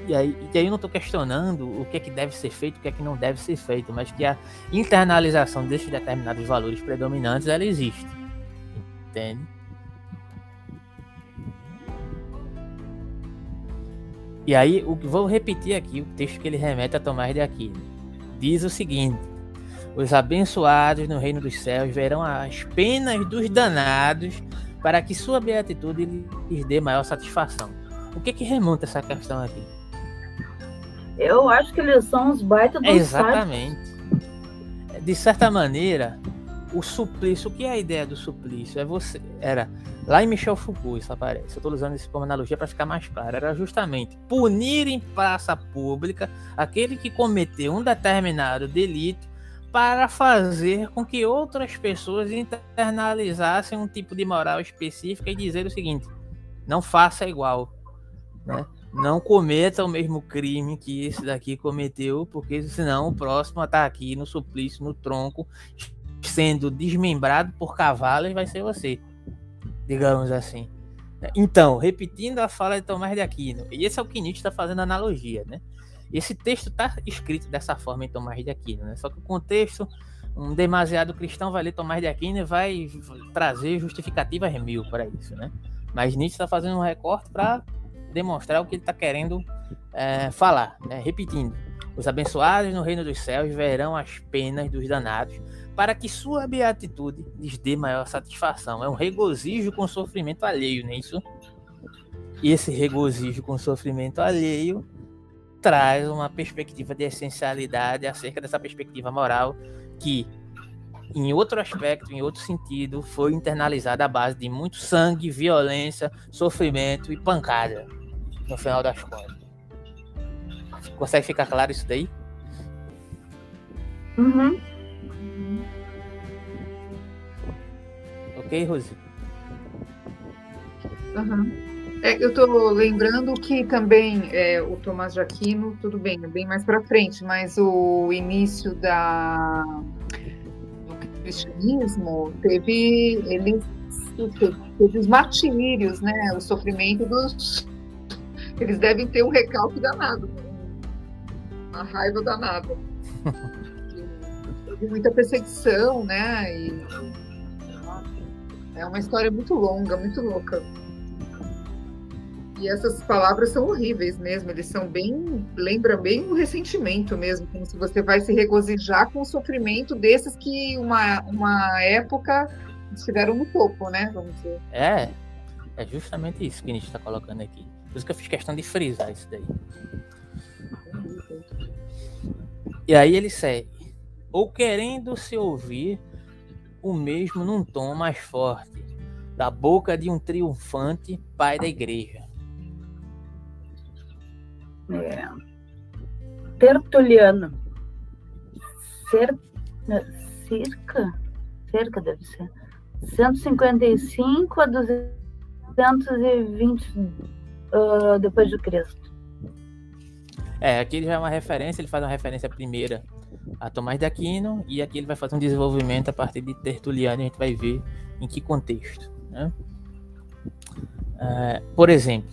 e aí, e aí eu não estou questionando o que é que deve ser feito, o que é que não deve ser feito, mas que a internalização desses determinados valores predominantes ela existe, entende? E aí, o, vou repetir aqui o texto que ele remete a Tomás de Aquino. Diz o seguinte: os abençoados no reino dos céus verão as penas dos danados para que sua beatitude lhes dê maior satisfação. O que que remonta essa questão aqui? Eu acho que eles são os baita dos Exatamente. De certa maneira, o suplício, o que é a ideia do suplício? É você, era lá em Michel Foucault isso aparece. Eu estou usando isso como analogia para ficar mais claro. Era justamente punir em praça pública aquele que cometeu um determinado delito para fazer com que outras pessoas internalizassem um tipo de moral específica e dizer o seguinte: não faça igual, né? Não cometa o mesmo crime que esse daqui cometeu, porque senão o próximo a estar tá aqui no suplício, no tronco, sendo desmembrado por cavalos, vai ser você, digamos assim. Então, repetindo a fala de Tomás de Aquino, e esse é o que Nietzsche está fazendo analogia, né? Esse texto está escrito dessa forma em Tomás de Aquino, né? Só que o contexto, um demasiado cristão vai ler Tomás de Aquino e vai trazer justificativas mil para isso, né? Mas Nietzsche está fazendo um recorte para demonstrar o que ele está querendo é, falar, né? Repetindo, os abençoados no reino dos céus verão as penas dos danados, para que sua beatitude lhes dê maior satisfação. É um regozijo com sofrimento alheio, não é isso? E esse regozijo com sofrimento alheio traz uma perspectiva de essencialidade acerca dessa perspectiva moral que, em outro aspecto, em outro sentido, foi internalizada à base de muito sangue, violência, sofrimento e pancada, no final das contas. Consegue ficar claro isso daí? Uhum. Ok, Rose? Uhum. É, eu estou lembrando que também é, o Tomás de Aquino, tudo bem, é bem mais para frente, mas o início da, do cristianismo teve eles teve os martírios, né? O sofrimento dos eles devem ter um recalque danado, uma raiva danada. Teve muita perseguição, né? E é uma história muito longa, muito louca. E essas palavras são horríveis mesmo, eles são bem, lembra bem um ressentimento mesmo, como se você vai se regozijar com o sofrimento desses que uma, uma época estiveram no topo, né? Vamos dizer. É, é justamente isso que a gente está colocando aqui. Por isso que eu fiz questão de frisar isso daí. E aí ele segue. Ou querendo se ouvir o mesmo num tom mais forte, da boca de um triunfante pai da igreja é, Tertuliano. Cer, cerca, cerca deve ser. 155 a 220 uh, depois de Cristo. É, aqui já é uma referência, ele faz uma referência primeira a Tomás de Aquino e aqui ele vai fazer um desenvolvimento a partir de Tertuliano, a gente vai ver em que contexto. Né? É, por exemplo,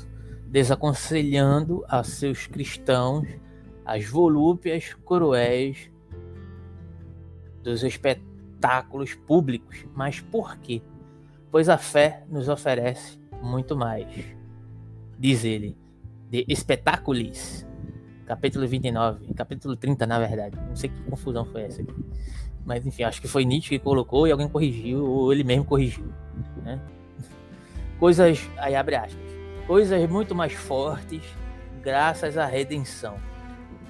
desaconselhando a seus cristãos as volúpias cruéis dos espetáculos públicos. Mas por quê? Pois a fé nos oferece muito mais. Diz ele, de espetáculos, capítulo 29, capítulo 30, na verdade. Não sei que confusão foi essa aqui. Mas enfim, acho que foi Nietzsche que colocou e alguém corrigiu, ou ele mesmo corrigiu. Né? Coisas, aí abre aspas coisas muito mais fortes, graças à redenção.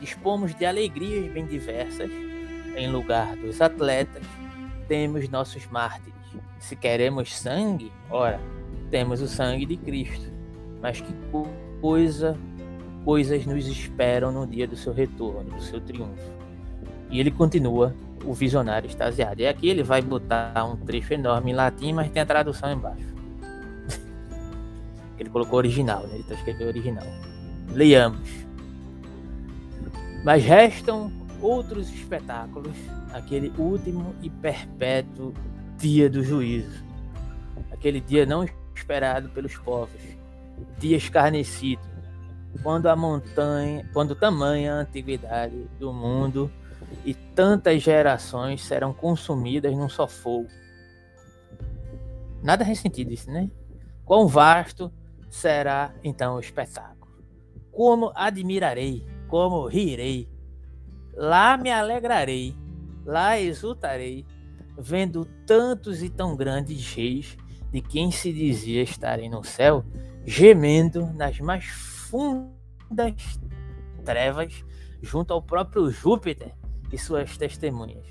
Dispomos de alegrias bem diversas, em lugar dos atletas, temos nossos mártires. Se queremos sangue, ora, temos o sangue de Cristo. Mas que coisa, coisas nos esperam no dia do seu retorno, do seu triunfo. E ele continua, o visionário extasiado. E aqui ele vai botar um trecho enorme em latim, mas tem a tradução embaixo. Ele colocou original, né? Ele tá escrevendo original. Leiamos. Mas restam outros espetáculos, aquele último e perpétuo dia do juízo. Aquele dia não esperado pelos povos, dia escarnecido, quando a montanha, quando tamanha a antiguidade do mundo e tantas gerações serão consumidas num só fogo. Nada ressentido isso, né? Quão vasto será então o espetáculo. Como admirarei, como rirei, lá me alegrarei, lá exultarei, vendo tantos e tão grandes reis de quem se dizia estarem no céu, gemendo nas mais fundas trevas junto ao próprio Júpiter e suas testemunhas.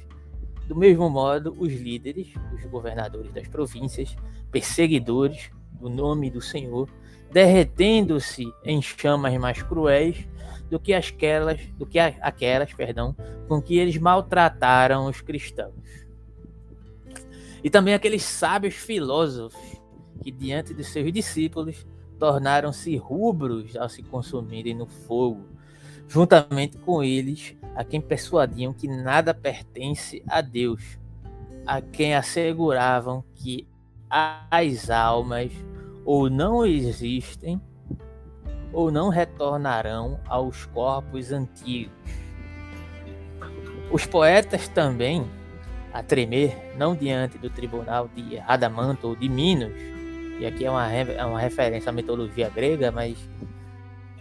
Do mesmo modo, os líderes, os governadores das províncias, perseguidores do nome do Senhor, derretendo-se em chamas mais cruéis do que aquelas, do que aquelas, perdão, com que eles maltrataram os cristãos. E também aqueles sábios filósofos que diante de seus discípulos tornaram-se rubros ao se consumirem no fogo, juntamente com eles a quem persuadiam que nada pertence a Deus, a quem asseguravam que as almas ou não existem ou não retornarão aos corpos antigos. Os poetas também, a tremer, não diante do tribunal de Adamanto ou de Minos, e aqui é uma, é uma referência à mitologia grega, mas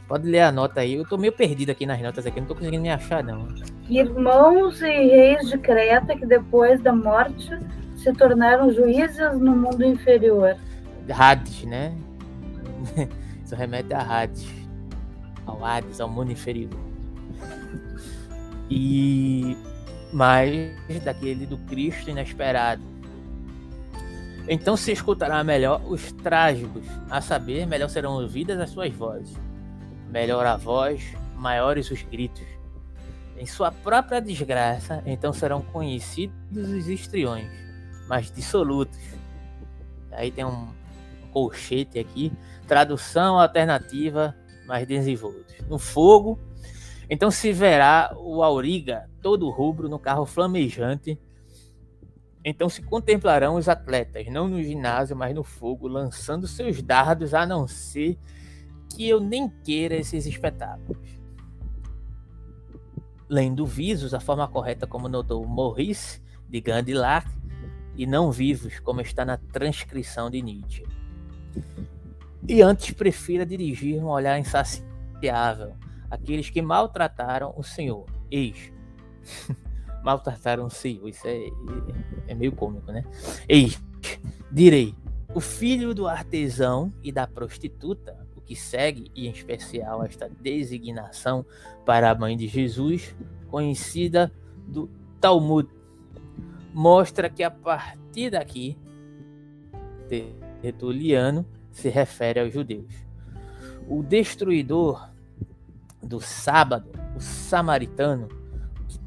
pode ler a nota aí. Eu tô meio perdido aqui nas notas aqui, não tô conseguindo me achar não. Irmãos e reis de Creta que depois da morte se tornaram juízes no mundo inferior. Hades, né? Isso remete a Hades, ao Hades, ao mundo inferior. E mais daquele do Cristo inesperado. Então se escutará melhor os trágicos, a saber, melhor serão ouvidas as suas vozes. Melhor a voz, maiores os gritos. Em sua própria desgraça, então serão conhecidos os estriões, mas dissolutos. Aí tem um colchete aqui, tradução alternativa, mais desenvoltos. No fogo, então se verá o auriga todo rubro no carro flamejante. Então se contemplarão os atletas, não no ginásio, mas no fogo, lançando seus dardos, a não ser que eu nem queira esses espetáculos. Lendo visos, a forma correta como notou Maurice de Gandillac, e não vivos, como está na transcrição de Nietzsche. E antes prefira dirigir um olhar insaciável aqueles que maltrataram o Senhor. Eis. maltrataram o Senhor. Isso é, é meio cômico, né? Eis. Direi: o filho do artesão e da prostituta, o que segue, e em especial esta designação para a mãe de Jesus, conhecida do Talmud, mostra que a partir daqui, Tertuliano se refere aos judeus. O destruidor do sábado, o samaritano,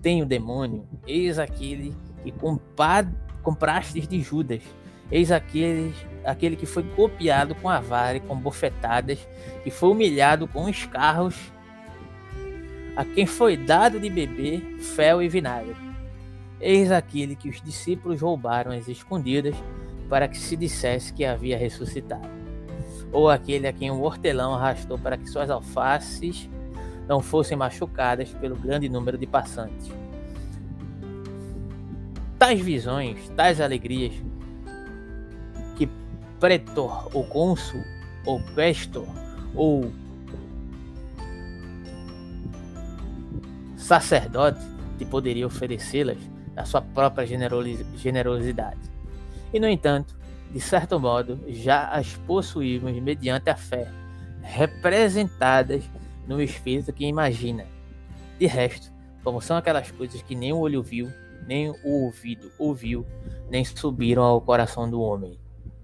tem o demônio, eis aquele que comprastes de Judas, eis aquele, aquele que foi copiado com a vara e com bofetadas, que foi humilhado com escarros, a quem foi dado de beber fel e vinagre. Eis aquele que os discípulos roubaram às escondidas para que se dissesse que havia ressuscitado. Ou aquele a quem o hortelão arrastou para que suas alfaces não fossem machucadas pelo grande número de passantes. Tais visões, tais alegrias que pretor, ou cônsul, ou questor, ou sacerdote te poderia oferecê-las na sua própria generosidade. E, no entanto, de certo modo, já as possuímos mediante a fé, representadas no espírito que imagina. De resto, como são aquelas coisas que nem o olho viu, nem o ouvido ouviu, nem subiram ao coração do homem.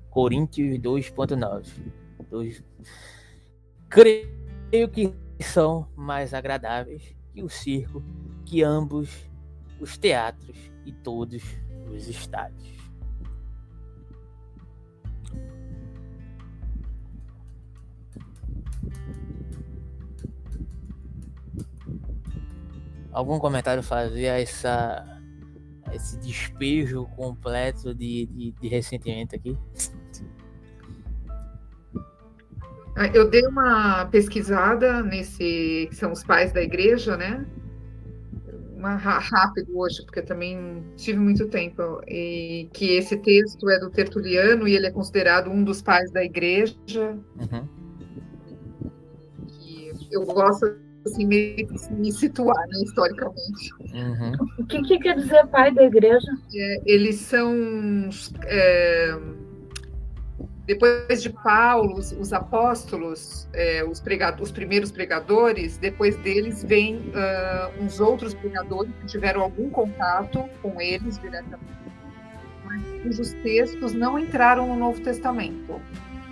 Coríntios 2.9 Creio que são mais agradáveis que o circo, que ambos os teatros e todos os estádios. Algum comentário fazia essa esse despejo completo de, de, de ressentimento aqui? Ah, eu dei uma pesquisada nesse que são os pais da igreja, né? uma rápido hoje, porque também tive muito tempo, e que esse texto é do Tertuliano e ele é considerado um dos pais da igreja. Uhum. eu gosto assim, me, me situar né, historicamente. Uhum. O que, que, quer dizer pai da igreja? É, eles são é, depois de Paulo, os, os apóstolos, é, os, pregadores, os primeiros pregadores, depois deles vêm uh, uns outros pregadores que tiveram algum contato com eles diretamente, mas cujos textos não entraram no Novo Testamento.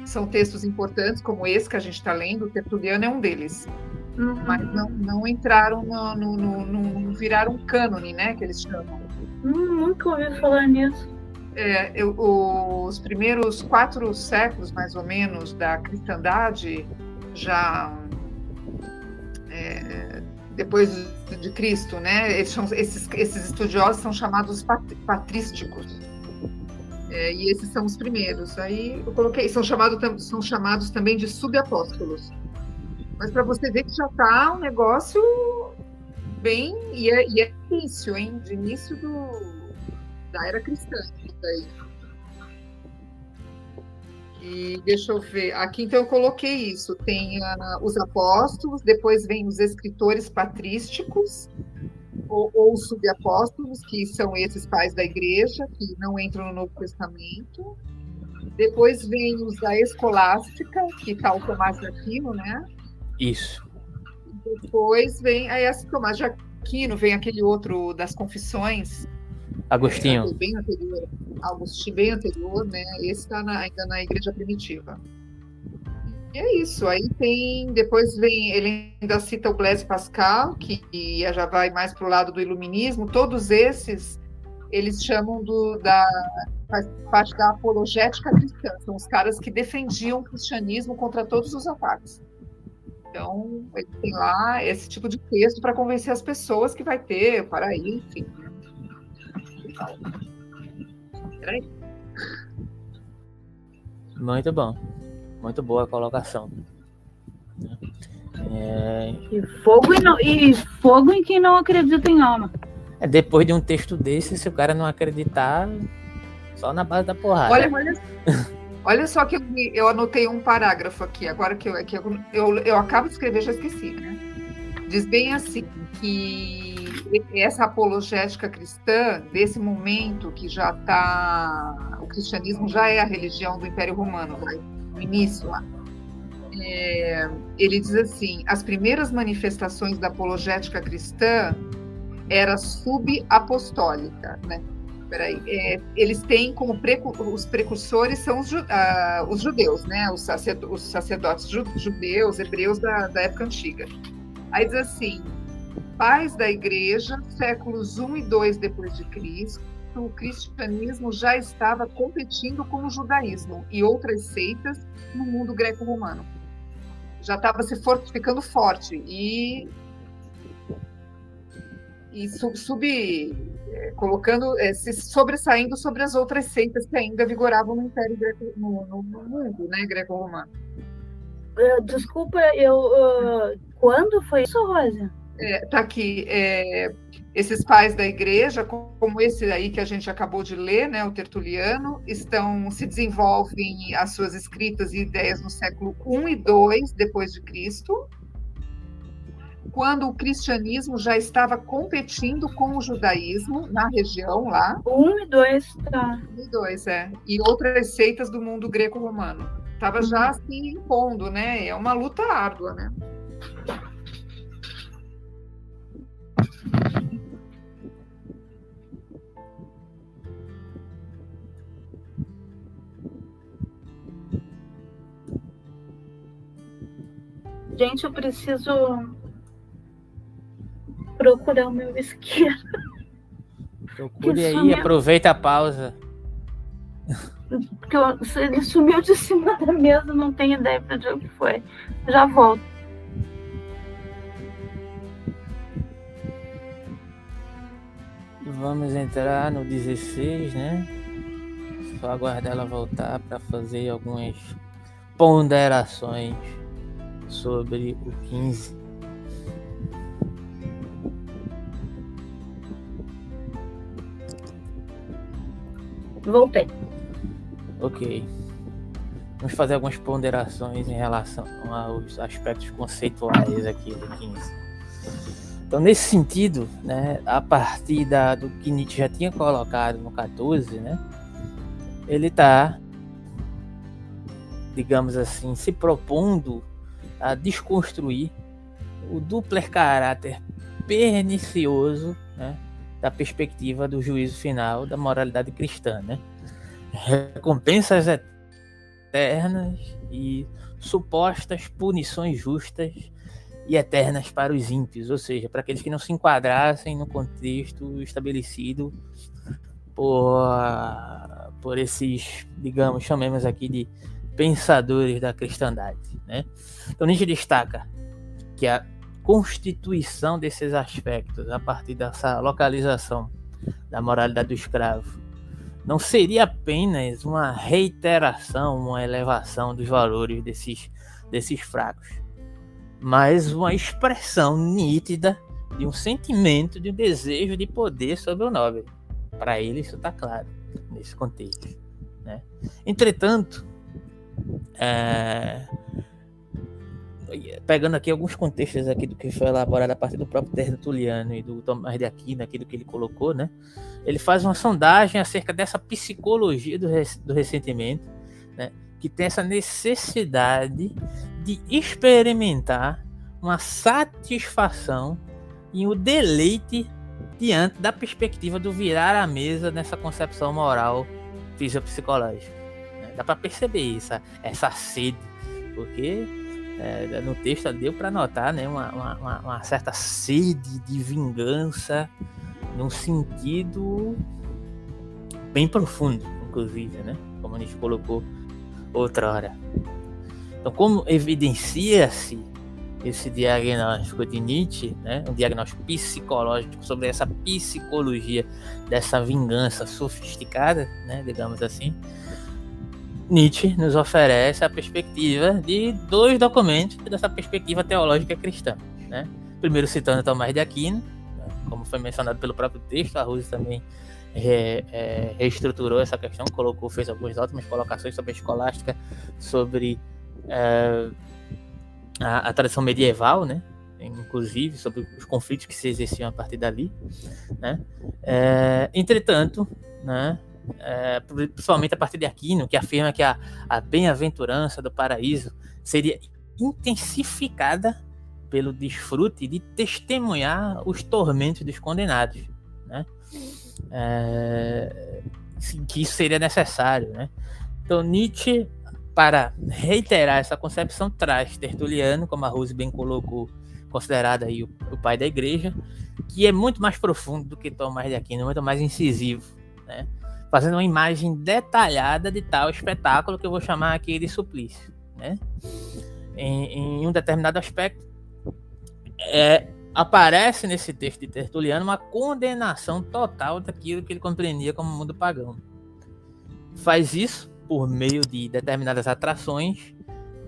São textos importantes, como esse que a gente está lendo, o Tertuliano é um deles. Uhum. Mas não, não entraram no, no, no, no, viraram cânone, né? Que eles chamam. Hum, nunca ouvi falar nisso é, eu, os primeiros quatro séculos, mais ou menos, da cristandade, já é, depois de Cristo, né? Esses, esses, esses estudiosos são chamados patrísticos. É, e esses são os primeiros. Aí eu coloquei, são, chamado, são chamados também de subapóstolos. Mas para você ver que já está um negócio bem. E é, e é hein? De início do, da era cristã. Daí. E deixa eu ver. Aqui então eu coloquei isso. Tem uh, os apóstolos, depois vem os escritores patrísticos, ou, ou os subapóstolos, que são esses pais da igreja, que não entram no Novo Testamento. Depois vem os da escolástica, que está o Tomás de Aquino, né? Isso. depois vem aí essa Tomás de Aquino, vem aquele outro das Confissões. Agostinho. É, bem anterior, Agostinho bem anterior, né? Esse está ainda na Igreja Primitiva. E é isso. Aí tem. Depois vem. Ele ainda cita o Blaise Pascal, que já vai mais para o lado do iluminismo. Todos esses eles chamam do, da. faz parte da apologética cristã. São os caras que defendiam o cristianismo contra todos os ataques. Então, ele tem lá esse tipo de texto para convencer as pessoas que vai ter, para aí, enfim. Peraí. Muito bom. Muito boa a colocação. É... E, fogo e, não, e fogo em quem não acredita em alma. É, depois de um texto desse, se o cara não acreditar, só na base da porrada. Olha, olha, olha só que eu, eu, anotei um parágrafo aqui, agora que, eu, que eu, eu, eu acabo de escrever, já esqueci, né? Diz bem assim, que essa apologética cristã, desse momento que já está. O cristianismo já é a religião do Império Romano, no início lá. É, ele diz assim: as primeiras manifestações da apologética cristã era subapostólica, né? Peraí, é, eles têm como precu os precursores são os, uh, os judeus, né? Os, os sacerdotes judeus, hebreus da, da época antiga. Aí diz assim: pais da igreja, séculos 1 e 2 depois de Cristo, o cristianismo já estava competindo com o judaísmo e outras seitas no mundo greco-romano. Já estava se fortificando forte e e sub, sub é, colocando, é, se sobressaindo sobre as outras seitas que ainda vigoravam no Império Greco, no, no, no mundo, né, greco-romano. Uh, desculpa, eu uh, quando foi isso, Rosa? É, tá aqui. É, esses pais da igreja, como esse aí que a gente acabou de ler, né, o Tertuliano, estão se desenvolvem as suas escritas e ideias no século I e II depois de Cristo, quando o cristianismo já estava competindo com o judaísmo na região lá. Um e dois, tá. Um e dois, é. E outras seitas do mundo greco-romano. Estava uhum. já se impondo, né? É uma luta árdua, né? Gente, eu preciso procurar o meu isqueiro. Procure aí, sumiu... aproveita a pausa. Porque eu, ele sumiu de cima da mesa, não tenho ideia para onde foi. Já volto. Vamos entrar no 16, né? Só aguardar ela voltar para fazer algumas ponderações sobre o 15. Voltei. Ok. Vamos fazer algumas ponderações em relação aos aspectos conceituais aqui do 15. Então, nesse sentido, né, a partir da, do que Nietzsche já tinha colocado no 14, né, ele está, digamos assim, se propondo a desconstruir o duplo caráter pernicioso da perspectiva do juízo final da moralidade cristã. Né? Recompensas eternas e supostas punições justas e eternas para os ímpios, ou seja, para aqueles que não se enquadrassem no contexto estabelecido por, por esses, digamos, chamemos aqui de pensadores da cristandade. Né? Então Nietzsche destaca que a constituição desses aspectos, a partir dessa localização da moralidade do escravo, não seria apenas uma reiteração, uma elevação dos valores desses, desses fracos, mas uma expressão nítida de um sentimento, de um desejo de poder sobre o nobre. Para ele, isso está claro nesse contexto. Né? Entretanto, é, pegando aqui alguns contextos aqui do que foi elaborado a partir do próprio Tertuliano e do Tomás de Aquino, aqui do que ele colocou, né? Ele faz uma sondagem acerca dessa psicologia do, do ressentimento, né? Que tem essa necessidade de experimentar uma satisfação e o um deleite diante da perspectiva do virar a mesa nessa concepção moral fisiopsicológica. Né? Dá para perceber essa, essa sede, porque é, no texto deu para notar né, uma, uma, uma, certa sede de vingança num sentido bem profundo, inclusive, né? como a gente colocou outra hora. Então, como evidencia-se esse diagnóstico de Nietzsche, né, um diagnóstico psicológico sobre essa psicologia dessa vingança sofisticada, né, digamos assim, Nietzsche nos oferece a perspectiva de dois documentos dessa perspectiva teológica cristã. Né? Primeiro citando Tomás de Aquino, né, como foi mencionado pelo próprio texto, a Rose também é, é, reestruturou essa questão, colocou, fez algumas ótimas colocações sobre a escolástica, sobre é, a, a tradição medieval, né? inclusive sobre os conflitos que se exerciam a partir dali, né? É, entretanto, né? É, principalmente a partir de Aquino, que afirma que a, a bem-aventurança do paraíso seria intensificada pelo desfrute de testemunhar os tormentos dos condenados, né? É, que isso seria necessário, né? Então Nietzsche para reiterar essa concepção, traz Tertuliano, como a Rose bem colocou, considerado aí o, o, pai da igreja, que é muito mais profundo do que Tomás de Aquino, muito mais incisivo, né? Fazendo uma imagem detalhada de tal espetáculo que eu vou chamar aqui de suplício. Né? Em, em um determinado aspecto, é, aparece nesse texto de Tertuliano uma condenação total daquilo que ele compreendia como mundo pagão. Faz isso por meio de determinadas atrações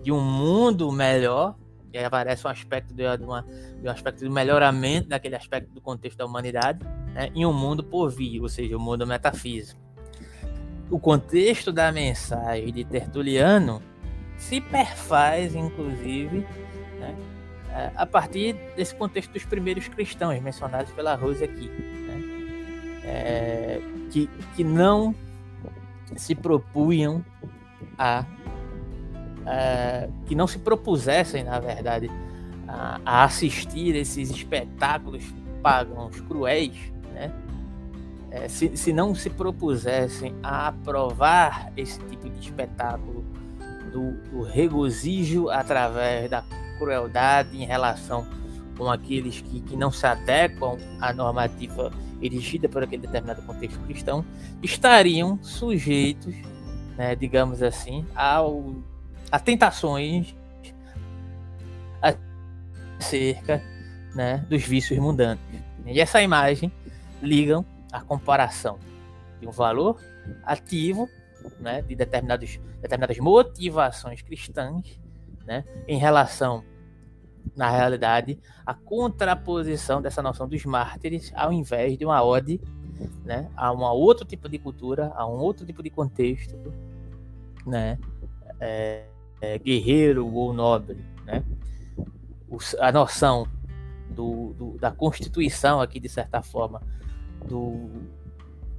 de um mundo melhor, e aí aparece um aspecto de, uma, de um aspecto do melhoramento daquele aspecto do contexto da humanidade, né, em um mundo por vir, ou seja, o um mundo metafísico. O contexto da mensagem de Tertuliano se perfaz, inclusive, né, a partir desse contexto dos primeiros cristãos mencionados pela Rose aqui, né, é, que, que não se propunham a, a, que não se propusessem, na verdade, a, a assistir esses espetáculos pagãos cruéis, né? É, se, se não se propusessem a aprovar esse tipo de espetáculo do, do regozijo através da crueldade em relação com aqueles que, que não se adequam à normativa erigida por aquele determinado contexto cristão, estariam sujeitos, né, digamos assim, ao, a tentações acerca né, dos vícios mundanos. E essa imagem ligam a comparação de um valor ativo né, de determinados, determinadas motivações cristãs né, em relação na realidade, a contraposição dessa noção dos mártires ao invés de uma ode né, a um outro tipo de cultura, a um outro tipo de contexto, né, é, é, guerreiro ou nobre. Né? A noção do, do, da constituição aqui, de certa forma, do,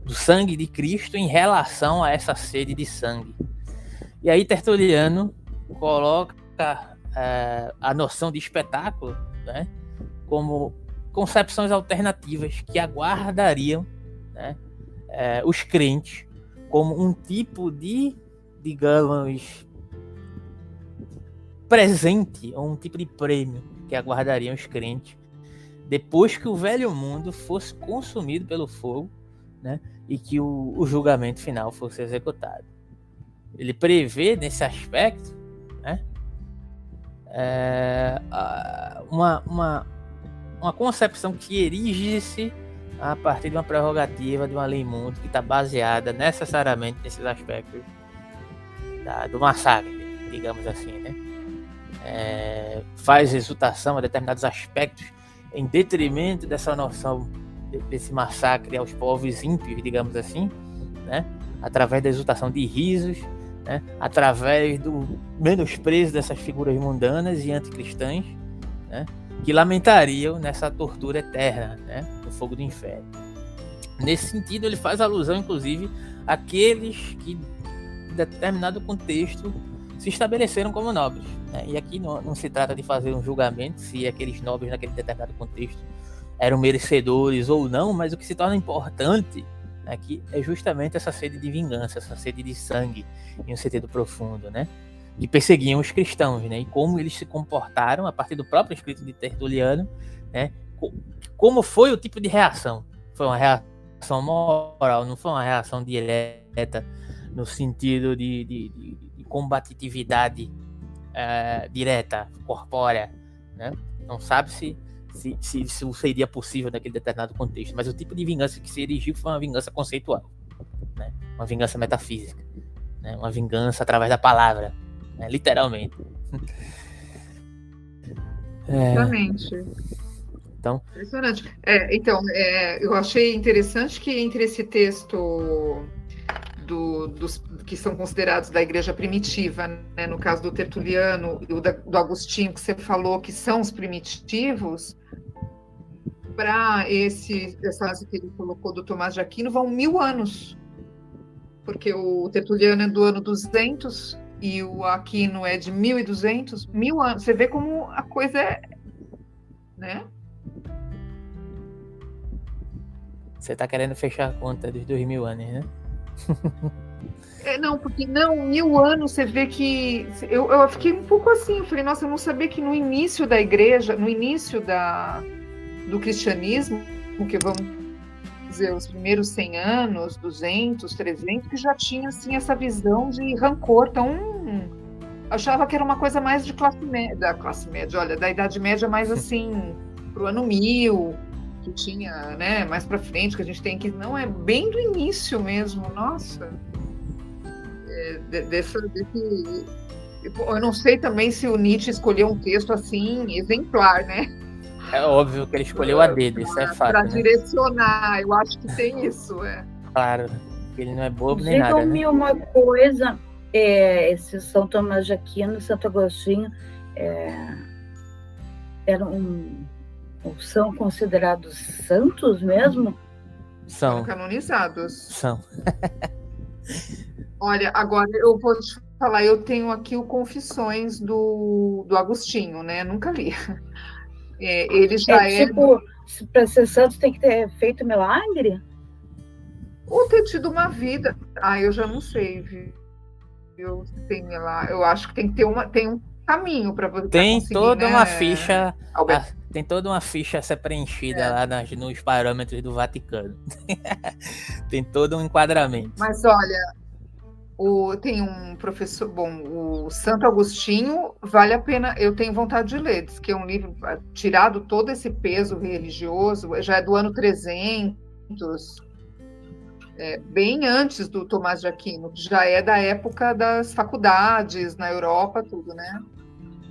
do sangue de Cristo em relação a essa sede de sangue. E aí Tertuliano coloca é, a noção de espetáculo, né, como concepções alternativas que aguardariam né, é, os crentes como um tipo de, digamos, presente ou um tipo de prêmio que aguardariam os crentes depois que o velho mundo fosse consumido pelo fogo né, e que o, o julgamento final fosse executado. Ele prevê nesse aspecto né, é, uma, uma, uma concepção que erige-se a partir de uma prerrogativa de uma lei mundo que está baseada necessariamente nesses aspectos da, do massacre, digamos assim, né? É, faz exultação a determinados aspectos em detrimento dessa noção desse massacre aos povos ímpios, digamos assim, né? Através da exultação de risos, né, através do menosprezo dessas figuras mundanas e anticristãs, né, que lamentariam nessa tortura eterna, né, no fogo do inferno. Nesse sentido, ele faz alusão, inclusive, àqueles que, em determinado contexto, se estabeleceram como nobres. Né? E aqui não, não, se trata de fazer um julgamento se aqueles nobres naquele determinado contexto eram merecedores ou não, mas o que se torna importante aqui é justamente essa sede de vingança, essa sede de sangue em um sentido profundo, né? Que perseguiam os cristãos, né? E como eles se comportaram a partir do próprio escrito de Tertuliano, né? Como foi o tipo de reação? Foi uma reação moral, não foi uma reação direta no sentido de, de, de combatividade uh, direta, corpórea, né? Não sabe se se, se isso seria possível naquele determinado contexto, mas o tipo de vingança que se erigiu foi uma vingança conceitual, né? uma vingança metafísica, né? uma vingança através da palavra, né? literalmente. É... Exatamente. Então, Impressionante. É, então, é, eu achei interessante que entre esse texto do, dos que são considerados da igreja primitiva, né, no caso do Tertuliano e do Agostinho, que você falou que são os primitivos, para esse essa frase que ele colocou do Tomás de Aquino vão mil anos, porque o Tertuliano é do ano 200 e o Aquino é de 1200, mil anos. Você vê como a coisa é, né? Você está querendo fechar a conta dos dois mil anos, né? É, não, porque não, mil anos você vê que. Eu, eu fiquei um pouco assim, eu falei, nossa, eu não sabia que no início da igreja, no início da, do cristianismo, que vamos dizer, os primeiros 100 anos, 200, 300, que já tinha assim essa visão de rancor tão. Achava que era uma coisa mais de classe média, da classe média, olha, da Idade Média mais assim, pro ano mil, que tinha, né, mais para frente, que a gente tem que. Não, é bem do início mesmo, nossa. É, dessa, desse, eu não sei também se o Nietzsche escolheu um texto assim, exemplar, né? É óbvio que ele escolheu a dedo, isso é fato. Para né? direcionar, eu acho que tem isso, é. Claro, ele não é bobo nem nada. Digam-me né? uma coisa, é, esse São Tomás de Aquino, Santo Agostinho, é, eram são considerados santos mesmo? São. São canonizados. São. Olha, agora eu vou te falar, eu tenho aqui o Confissões do, do Agostinho, né? Nunca li. É, ele já é. é... Tipo, para ser santo tem que ter feito milagre? Ou ter tido uma vida. Ah, eu já não sei, viu? Eu, tem lá, eu acho que tem que ter uma, tem um caminho para você. Tem toda né? uma ficha. A, tem toda uma ficha a ser preenchida é. lá nas, nos parâmetros do Vaticano. tem todo um enquadramento. Mas olha, o, tem um professor, bom, o Santo Agostinho, vale a pena, eu tenho vontade de ler, diz que é um livro ah, tirado todo esse peso religioso, já é do ano 300, é, bem antes do Tomás de Aquino, já é da época das faculdades na Europa, tudo, né?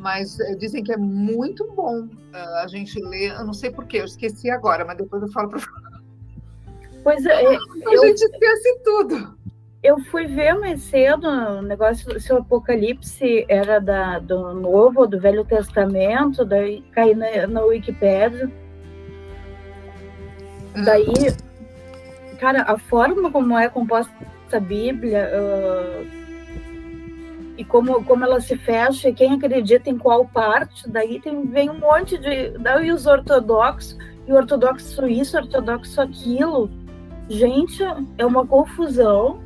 Mas é, dizem que é muito bom uh, a gente ler, eu não sei porquê, eu esqueci agora, mas depois eu falo para Pois é, a eu... gente esquece tudo. eu fui ver mais cedo o negócio se o Apocalipse era da, do Novo ou do Velho Testamento, daí caí na, na Wikipédia. Daí, cara, a forma como é composta a Bíblia uh, e como, como ela se fecha, quem acredita em qual parte, daí tem, vem um monte de. Daí os ortodoxos, e o ortodoxo isso, ortodoxo aquilo. Gente, é uma confusão.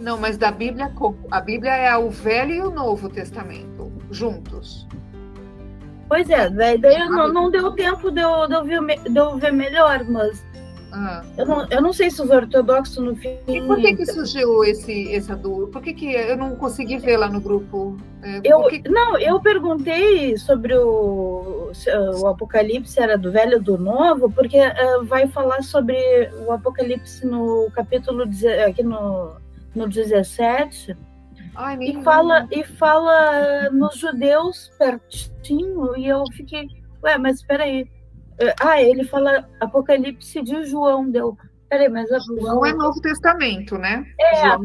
Não, mas da Bíblia, a Bíblia é o Velho e o Novo Testamento, juntos. Pois é, daí, daí não, não deu tempo de eu, de, eu ver, de eu ver melhor, mas ah. eu, não, eu não sei se os ortodoxos no fim. E por que, que surgiu esse, essa dúvida? Por que, que eu não consegui ver lá no grupo? É, eu, que... Não, eu perguntei sobre o, o Apocalipse era do Velho ou do Novo, porque uh, vai falar sobre o Apocalipse no capítulo aqui no no 17, Ai, e, fala, e fala nos judeus pertinho, e eu fiquei, ué, mas espera aí. Ah, ele fala Apocalipse de João, deu. Peraí, mas a João é Novo Testamento, né? É, é,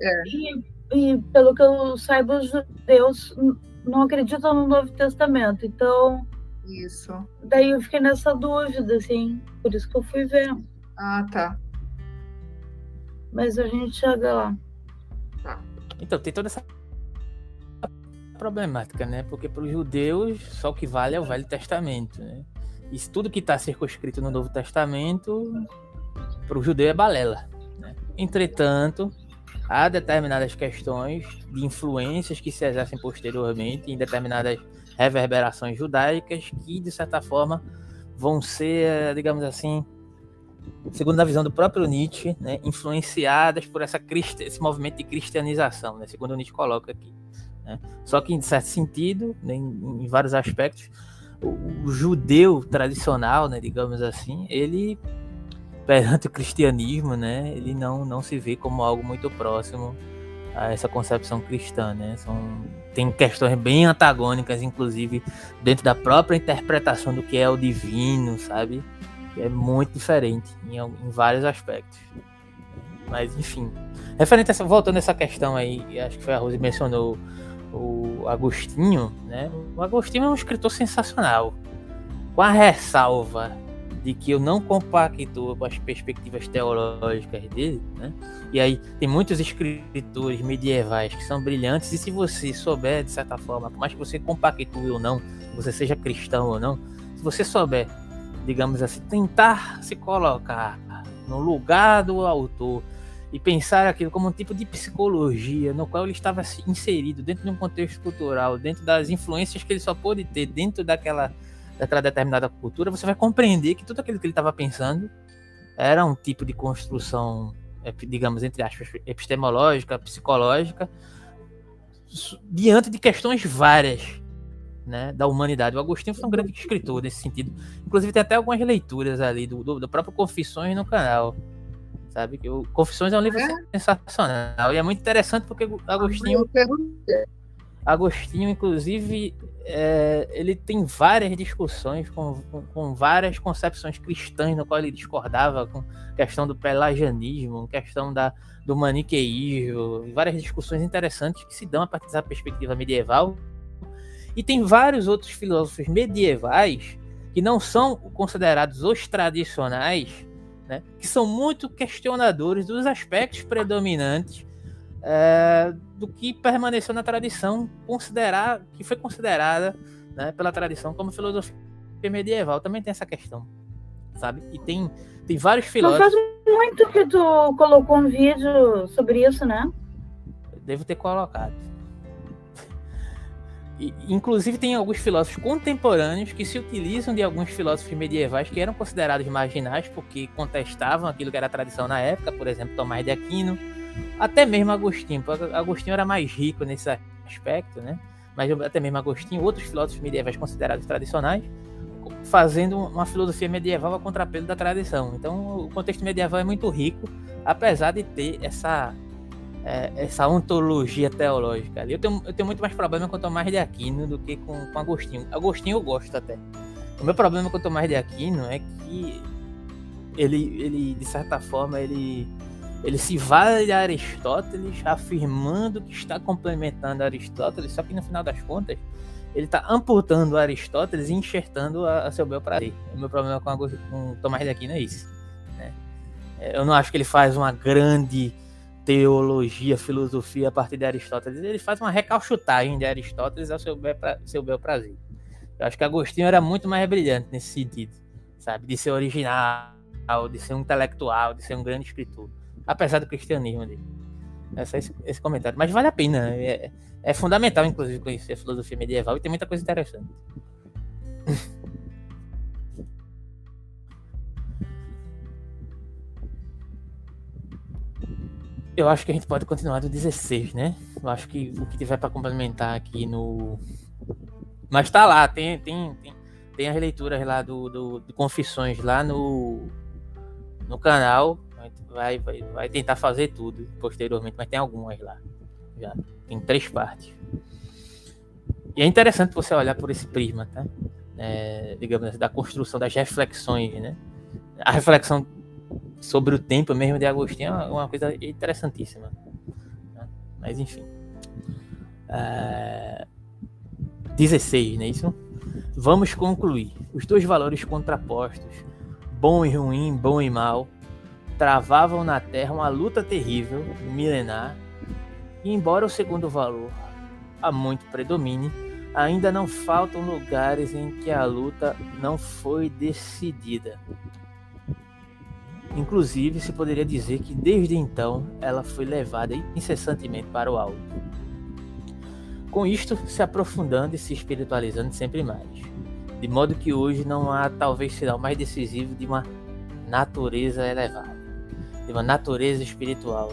é. E, e, pelo que eu saiba, os judeus não acreditam no Novo Testamento, então. Isso. Daí eu fiquei nessa dúvida, assim, por isso que eu fui ver. Ah, tá mas a gente chega lá. Então, tem toda essa problemática, né? Porque para os judeus só o que vale é o Velho Testamento, né? E tudo que está circunscrito no Novo Testamento para o judeu é balela. Né? Entretanto, há determinadas questões de influências que se exercem posteriormente em determinadas reverberações judaicas que, de certa forma, vão ser, digamos assim, segundo a visão do próprio Nietzsche, né, influenciadas por essa esse movimento de cristianização, né, segundo Nietzsche coloca aqui. Né? Só que, em certo sentido, né, em, vários aspectos, o, judeu tradicional, né, digamos assim, ele, perante o cristianismo, né, ele não, não se vê como algo muito próximo a essa concepção cristã. Né? São, tem questões bem antagônicas, inclusive, dentro da própria interpretação do que é o divino, sabe? é muito diferente em, em vários aspectos. Mas enfim. Referente a essa, voltando a essa questão aí, acho que foi a Rose mencionou o Agostinho, né? O Agostinho é um escritor sensacional. Com a ressalva de que eu não compactuo com as perspectivas teológicas dele, né? E aí tem muitos escritores medievais que são brilhantes e se você souber de certa forma, por mais que você compactue ou não, você seja cristão ou não, se você souber digamos assim, tentar se colocar no lugar do autor e pensar aquilo como um tipo de psicologia no qual ele estava inserido dentro de um contexto cultural, dentro das influências que ele só pôde ter dentro daquela, daquela determinada cultura, você vai compreender que tudo aquilo que ele estava pensando era um tipo de construção, digamos, entre aspas, epistemológica, psicológica, diante de questões várias né, da humanidade. O Agostinho foi um grande escritor nesse sentido. Inclusive tem até algumas leituras ali do, do, do próprio Confissões no canal. Sabe? Que o Confissões é um livro é? sensacional. E é muito interessante porque Agostinho. Agostinho, inclusive, é, ele tem várias discussões com, com, com, várias concepções cristãs no qual ele discordava com questão do pelagianismo, questão da, do maniqueísmo, várias discussões interessantes que se dão a partir da perspectiva medieval e tem vários outros filósofos medievais que não são considerados os tradicionais, né, que são muito questionadores dos aspectos predominantes é, do que permaneceu na tradição, considerar, que foi considerada né, pela tradição como filosofia medieval. Também tem essa questão, sabe? E tem, tem vários filósofos. Não faz muito que tu colocou um vídeo sobre isso, né? Devo ter colocado inclusive tem alguns filósofos contemporâneos que se utilizam de alguns filósofos medievais que eram considerados marginais porque contestavam aquilo que era tradição na época, por exemplo, Tomás de Aquino, até mesmo Agostinho. Agostinho era mais rico nesse aspecto, né? Mas até mesmo Agostinho, outros filósofos medievais considerados tradicionais, fazendo uma filosofia medieval a contrapelo da tradição. Então, o contexto medieval é muito rico, apesar de ter essa é, essa ontologia teológica. Eu tenho, eu tenho muito mais problema com Tomás de Aquino do que com, com Agostinho. Agostinho eu gosto até. O meu problema com Tomás de Aquino é que ele, ele de certa forma, ele, ele se vale de Aristóteles afirmando que está complementando Aristóteles, só que no final das contas ele está amputando Aristóteles e enxertando a, a seu bel prazer. O meu problema com, com Tomás de Aquino é isso. Né? Eu não acho que ele faz uma grande teologia, filosofia a partir de Aristóteles, ele faz uma recalchutagem de Aristóteles ao seu bel, pra, seu bel prazer. Eu acho que Agostinho era muito mais brilhante nesse sentido, sabe? De ser original, de ser um intelectual, de ser um grande escritor, apesar do cristianismo dele. Esse, esse, esse comentário. Mas vale a pena, é, é fundamental, inclusive, conhecer a filosofia medieval e tem muita coisa interessante. Eu acho que a gente pode continuar do 16, né? Eu acho que o que tiver para complementar aqui no. Mas tá lá, tem, tem, tem, tem as leituras lá do, do, do Confissões lá no, no canal. Vai, vai, vai tentar fazer tudo posteriormente, mas tem algumas lá. Já. Tem três partes. E é interessante você olhar por esse prisma, tá? É, digamos assim, da construção das reflexões, né? A reflexão sobre o tempo mesmo de Agostinho é uma coisa interessantíssima. Né? Mas enfim. Uh, 16, não é isso? Vamos concluir. Os dois valores contrapostos, bom e ruim, bom e mal, travavam na Terra uma luta terrível, milenar, e embora o segundo valor há muito predomine, ainda não faltam lugares em que a luta não foi decidida. Inclusive, se poderia dizer que desde então ela foi levada incessantemente para o alto. Com isto, se aprofundando e se espiritualizando sempre mais. De modo que hoje não há talvez sinal mais decisivo de uma natureza elevada, de uma natureza espiritual,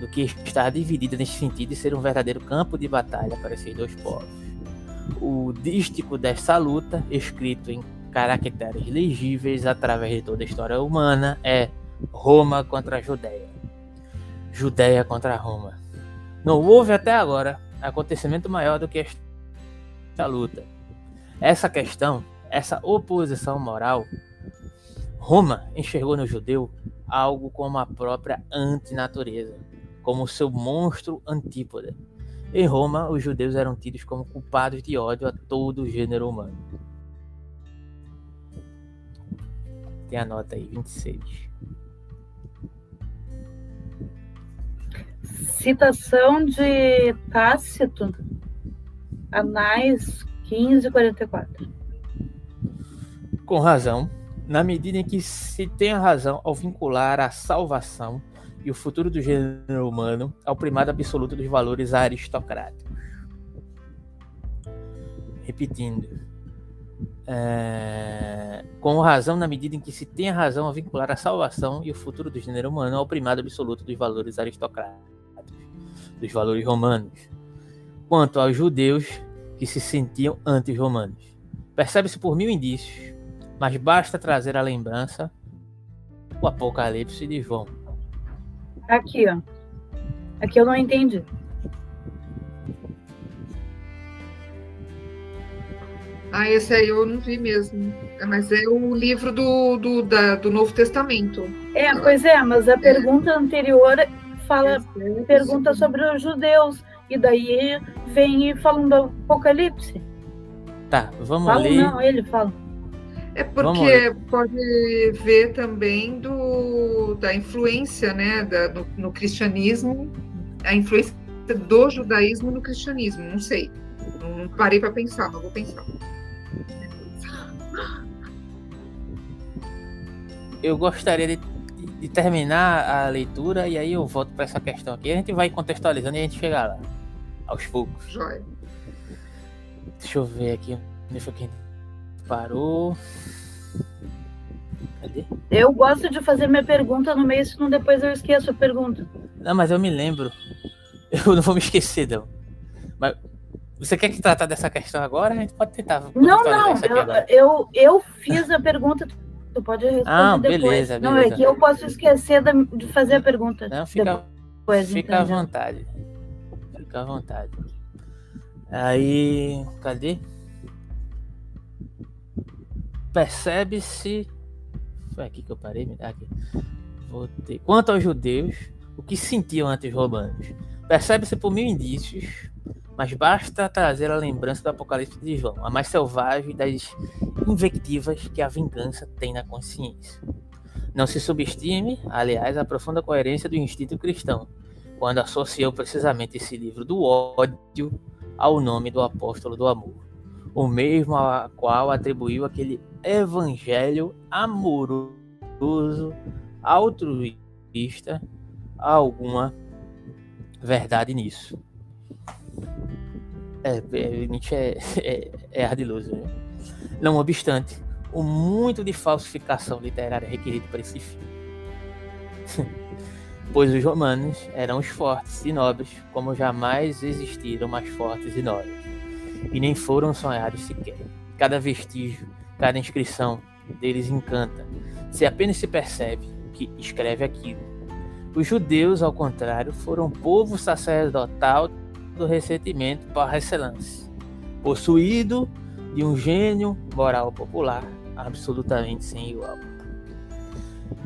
do que estar dividida nesse sentido e ser um verdadeiro campo de batalha para esses dois povos. O dístico dessa luta, escrito em caracteres legíveis através de toda a história humana, é Roma contra Judéia. Judéia contra Roma. Não houve até agora acontecimento maior do que esta luta. Essa questão, essa oposição moral, Roma enxergou no judeu algo como a própria antinatureza, como seu monstro antípoda. Em Roma, os judeus eram tidos como culpados de ódio a todo o gênero humano. Tem a nota aí, 26. Citação de Tácito, Anais 1544. Com razão, na medida em que se tem a razão ao vincular a salvação e o futuro do gênero humano ao primado absoluto dos valores aristocráticos. Repetindo, é, com razão na medida em que se tem a razão a vincular a salvação e o futuro do gênero humano ao primado absoluto dos valores aristocráticos, dos valores romanos, quanto aos judeus que se sentiam anti-romanos. Percebe-se por mil indícios, mas basta trazer à lembrança o Apocalipse de João Aqui, ó. Aqui eu não entendi. Ah, esse aí eu não vi mesmo. É, mas é o livro do, do, da, do Novo Testamento. É, pois é, mas a pergunta anterior fala, é pergunta sobre os judeus. E daí vem falando do Apocalipse. Tá, vamos fala, ler. Não, ele fala. É porque pode ver também do, da influência né, da, no, no, cristianismo, a influência do judaísmo no cristianismo, não sei. Não parei para pensar, mas vou pensar. Eu gostaria de, de, terminar a leitura e aí eu volto para essa questão aqui. A gente vai contextualizando e a gente chega lá, aos poucos. Joia. Deixa eu ver aqui foi que Parou. Cadê? Eu gosto de fazer minha pergunta no meio, senão depois eu esqueço a pergunta. Não, mas eu me lembro. Eu não vou me esquecer, não. Mas você quer que tratar dessa questão agora? A gente pode tentar. Não, não. Eu, eu, eu, fiz a pergunta. Tu pode responder ah, depois. Beleza, não, é que eu posso esquecer de fazer a pergunta. Não, fica, depois, fica à vontade. Fica à vontade. Aí, cadê? percebe-se. Foi aqui que eu parei, me dá aqui. Voltei. Quanto aos judeus, o que sentiam antes os romanos? Percebe-se por mil indícios, mas basta trazer a lembrança do Apocalipse de João, a mais selvagem das invectivas que a vingança tem na consciência. Não se subestime, aliás, a profunda coerência do instinto cristão, quando associou precisamente esse livro do ódio ao nome do apóstolo do amor o mesmo a qual atribuiu aquele evangelho amoroso, altruísta, alguma verdade nisso. É, é, Nietzsche é, é, é ardiloso. Né? Não obstante, o muito de falsificação literária requerido para esse fim. pois os romanos eram os fortes e nobres, como jamais existiram mais fortes e nobres e nem foram sonhados sequer. Cada vestígio, cada inscrição deles encanta, se apenas se percebe que escreve aquilo. Os judeus, ao contrário, foram povo sacerdotal do ressentimento par excelência, possuído de um gênio moral popular absolutamente sem igual.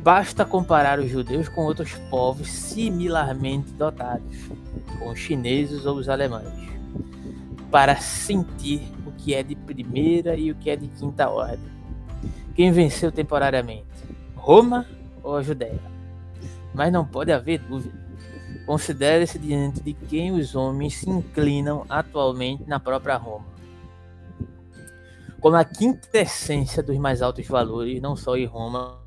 Basta comparar os judeus com outros povos similarmente dotados, com os chineses ou os alemães para sentir o que é de primeira e o que é de quinta ordem. Quem venceu temporariamente? Roma ou a Judéia? Mas não pode haver dúvida. Considere-se diante de quem os homens se inclinam atualmente na própria Roma. Como a quintessência dos mais altos valores, não só em Roma,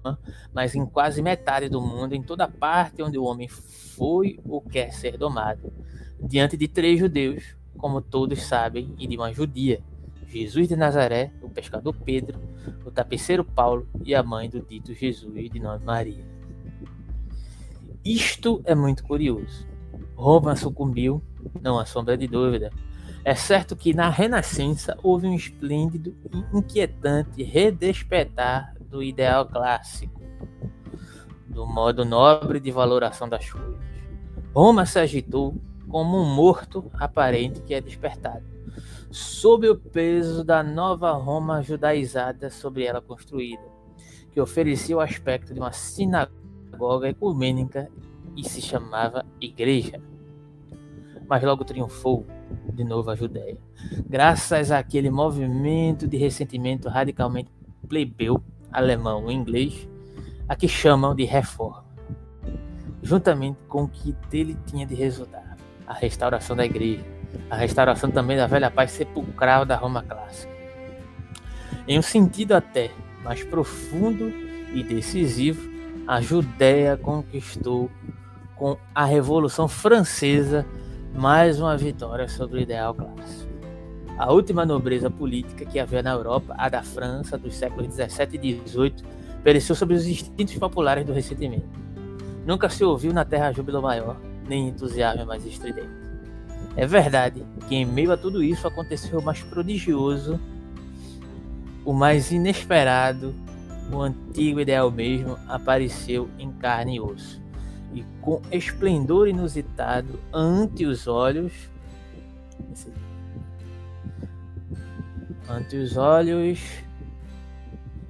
mas em quase metade do mundo, em toda parte onde o homem foi ou quer ser domado, diante de três judeus, como todos sabem, e de uma judia, Jesus de Nazaré, o pescador Pedro, o tapeceiro Paulo e a mãe do dito Jesus de nome Maria. Isto é muito curioso. Roma sucumbiu, não há sombra de dúvida. É certo que na Renascença houve um esplêndido e inquietante redespertar do ideal clássico, do modo nobre de valoração das coisas. Roma se agitou como um morto aparente que é despertado sob o peso da nova Roma judaizada sobre ela construída, que oferecia o aspecto de uma sinagoga ecumênica e se chamava Igreja. Mas logo triunfou de novo a Judéia, graças àquele movimento de ressentimento radicalmente plebeu, alemão e inglês, a que chamam de reforma, juntamente com o que dele tinha de resultar, a restauração da igreja a restauração também da velha paz sepulcral da Roma clássica. Em um sentido até mais profundo e decisivo, a Judéia conquistou com a Revolução Francesa mais uma vitória sobre o ideal clássico. A última nobreza política que havia na Europa, a da França dos séculos 17 e 18, pereceu sob os instintos populares do ressentimento. Nunca se ouviu na terra júbilo maior, nem entusiasmo mais estridente. É verdade que em meio a tudo isso aconteceu o mais prodigioso, o mais inesperado, o antigo ideal mesmo apareceu em carne e osso. E com esplendor inusitado ante os olhos ante os olhos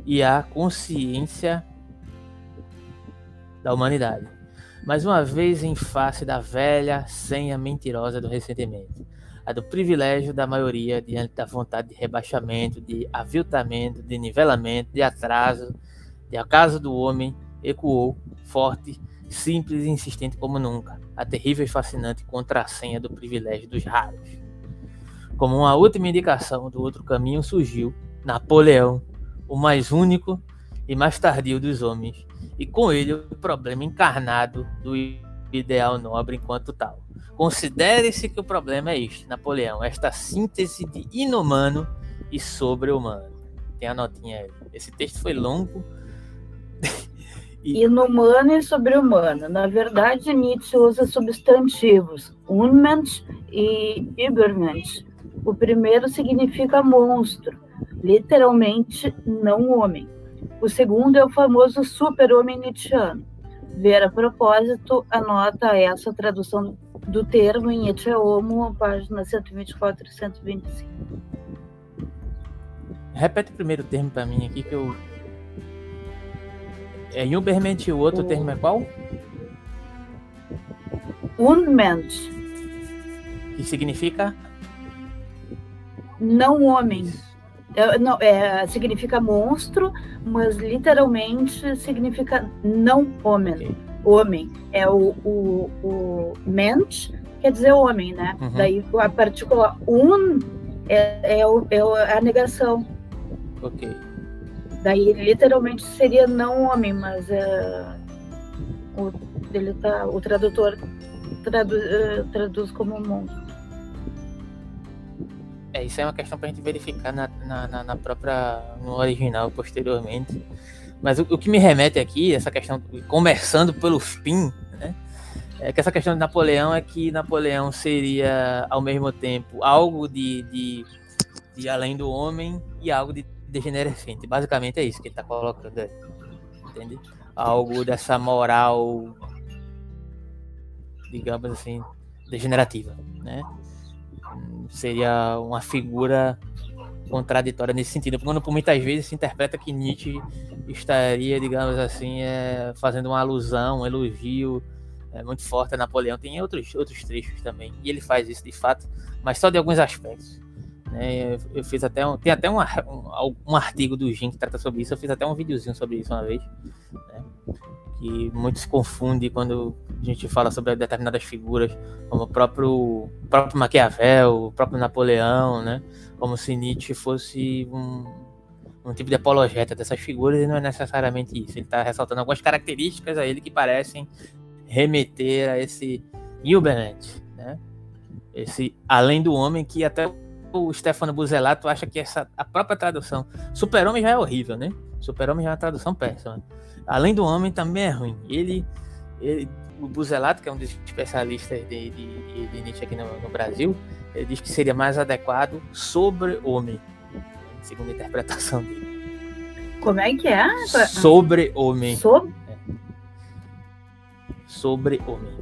e a consciência da humanidade mais uma vez em face da velha senha mentirosa do ressentimento, a do privilégio da maioria diante da vontade de rebaixamento, de aviltamento, de nivelamento, de atraso, de acaso do homem, ecoou, forte, simples e insistente como nunca, a terrível e fascinante contrassenha do privilégio dos raros. Como uma última indicação do outro caminho surgiu Napoleão, o mais único e mais tardio dos homens, e com ele o problema encarnado do ideal nobre enquanto tal. Considere-se que o problema é este, Napoleão, esta síntese de inumano e sobre-humano. Tem a notinha aí. Esse texto foi longo. e... Inumano e sobre-humano. Na verdade, Nietzsche usa substantivos Unmensch e Übermensch. O primeiro significa monstro, literalmente não homem. O segundo é o famoso super-homem nietzscheano. Ver a propósito, anota essa tradução do termo em Nietzsche Homo, página 124 e 125. Repete o primeiro termo para mim aqui que eu. É Ubermensch e o outro o... termo é qual? Unmensch. Que significa? Não homem. É, não, é, significa monstro, mas literalmente significa não homem. Homem. É o, o, o mensch, quer dizer homem, né? Uhum. Daí a partícula un é, é, o, é a negação. Ok. Daí literalmente seria não homem, mas é, o, ele tá, o tradutor tradu, uh, traduz como monstro. É, isso é uma questão para a gente verificar na, na, na, própria no original posteriormente. Mas o, o, que me remete aqui, essa questão, conversando pelo fim, né? É que essa questão de Napoleão é que Napoleão seria, ao mesmo tempo, algo de, de, de além do homem e algo de degenerescente. Basicamente é isso que ele está colocando aí. Entende? Algo dessa moral, digamos assim, degenerativa, né? Seria uma figura contraditória nesse sentido, quando por muitas vezes se interpreta que Nietzsche estaria, digamos assim, é, fazendo uma alusão, um elogio é, muito forte a Napoleão. Tem outros, outros trechos também, e ele faz isso de fato, mas só de alguns aspectos. Né? Eu, eu, fiz até um, tem até um, um, um, artigo do Jim que trata sobre isso, eu fiz até um videozinho sobre isso uma vez, né? Que muito se confunde quando a gente fala sobre determinadas figuras, como o próprio, o próprio Maquiavel, o próprio Napoleão, né? Como se Nietzsche fosse um, um tipo de apologeta dessas figuras e não é necessariamente isso. Ele está ressaltando algumas características a ele que parecem remeter a esse Hilbert, né? Esse além do homem que até o Stefano Buzelato acha que essa a própria tradução Super-Homem já é horrível, né? Super-Homem já é uma tradução péssima. Além do homem também é ruim. Ele, ele o Buzelato, que é um dos especialistas de, de, de Nietzsche aqui no, no, Brasil, ele diz que seria mais adequado sobre-homem, segundo a interpretação dele. Como é que é? Sobre? É. Sobre-homem.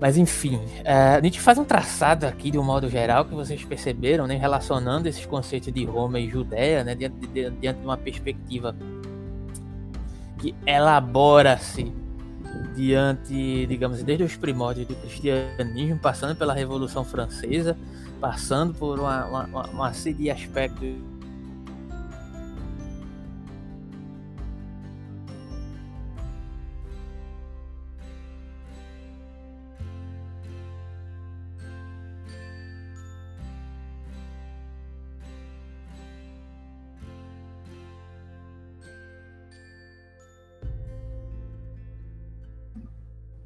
Mas enfim, é, a gente faz um traçado aqui de um modo geral que vocês perceberam, né, relacionando esses conceitos de Roma e Judéia, né, diante diante de uma perspectiva que elabora-se diante, digamos, desde os primórdios do cristianismo, passando pela Revolução Francesa, passando por uma, uma, uma série de aspectos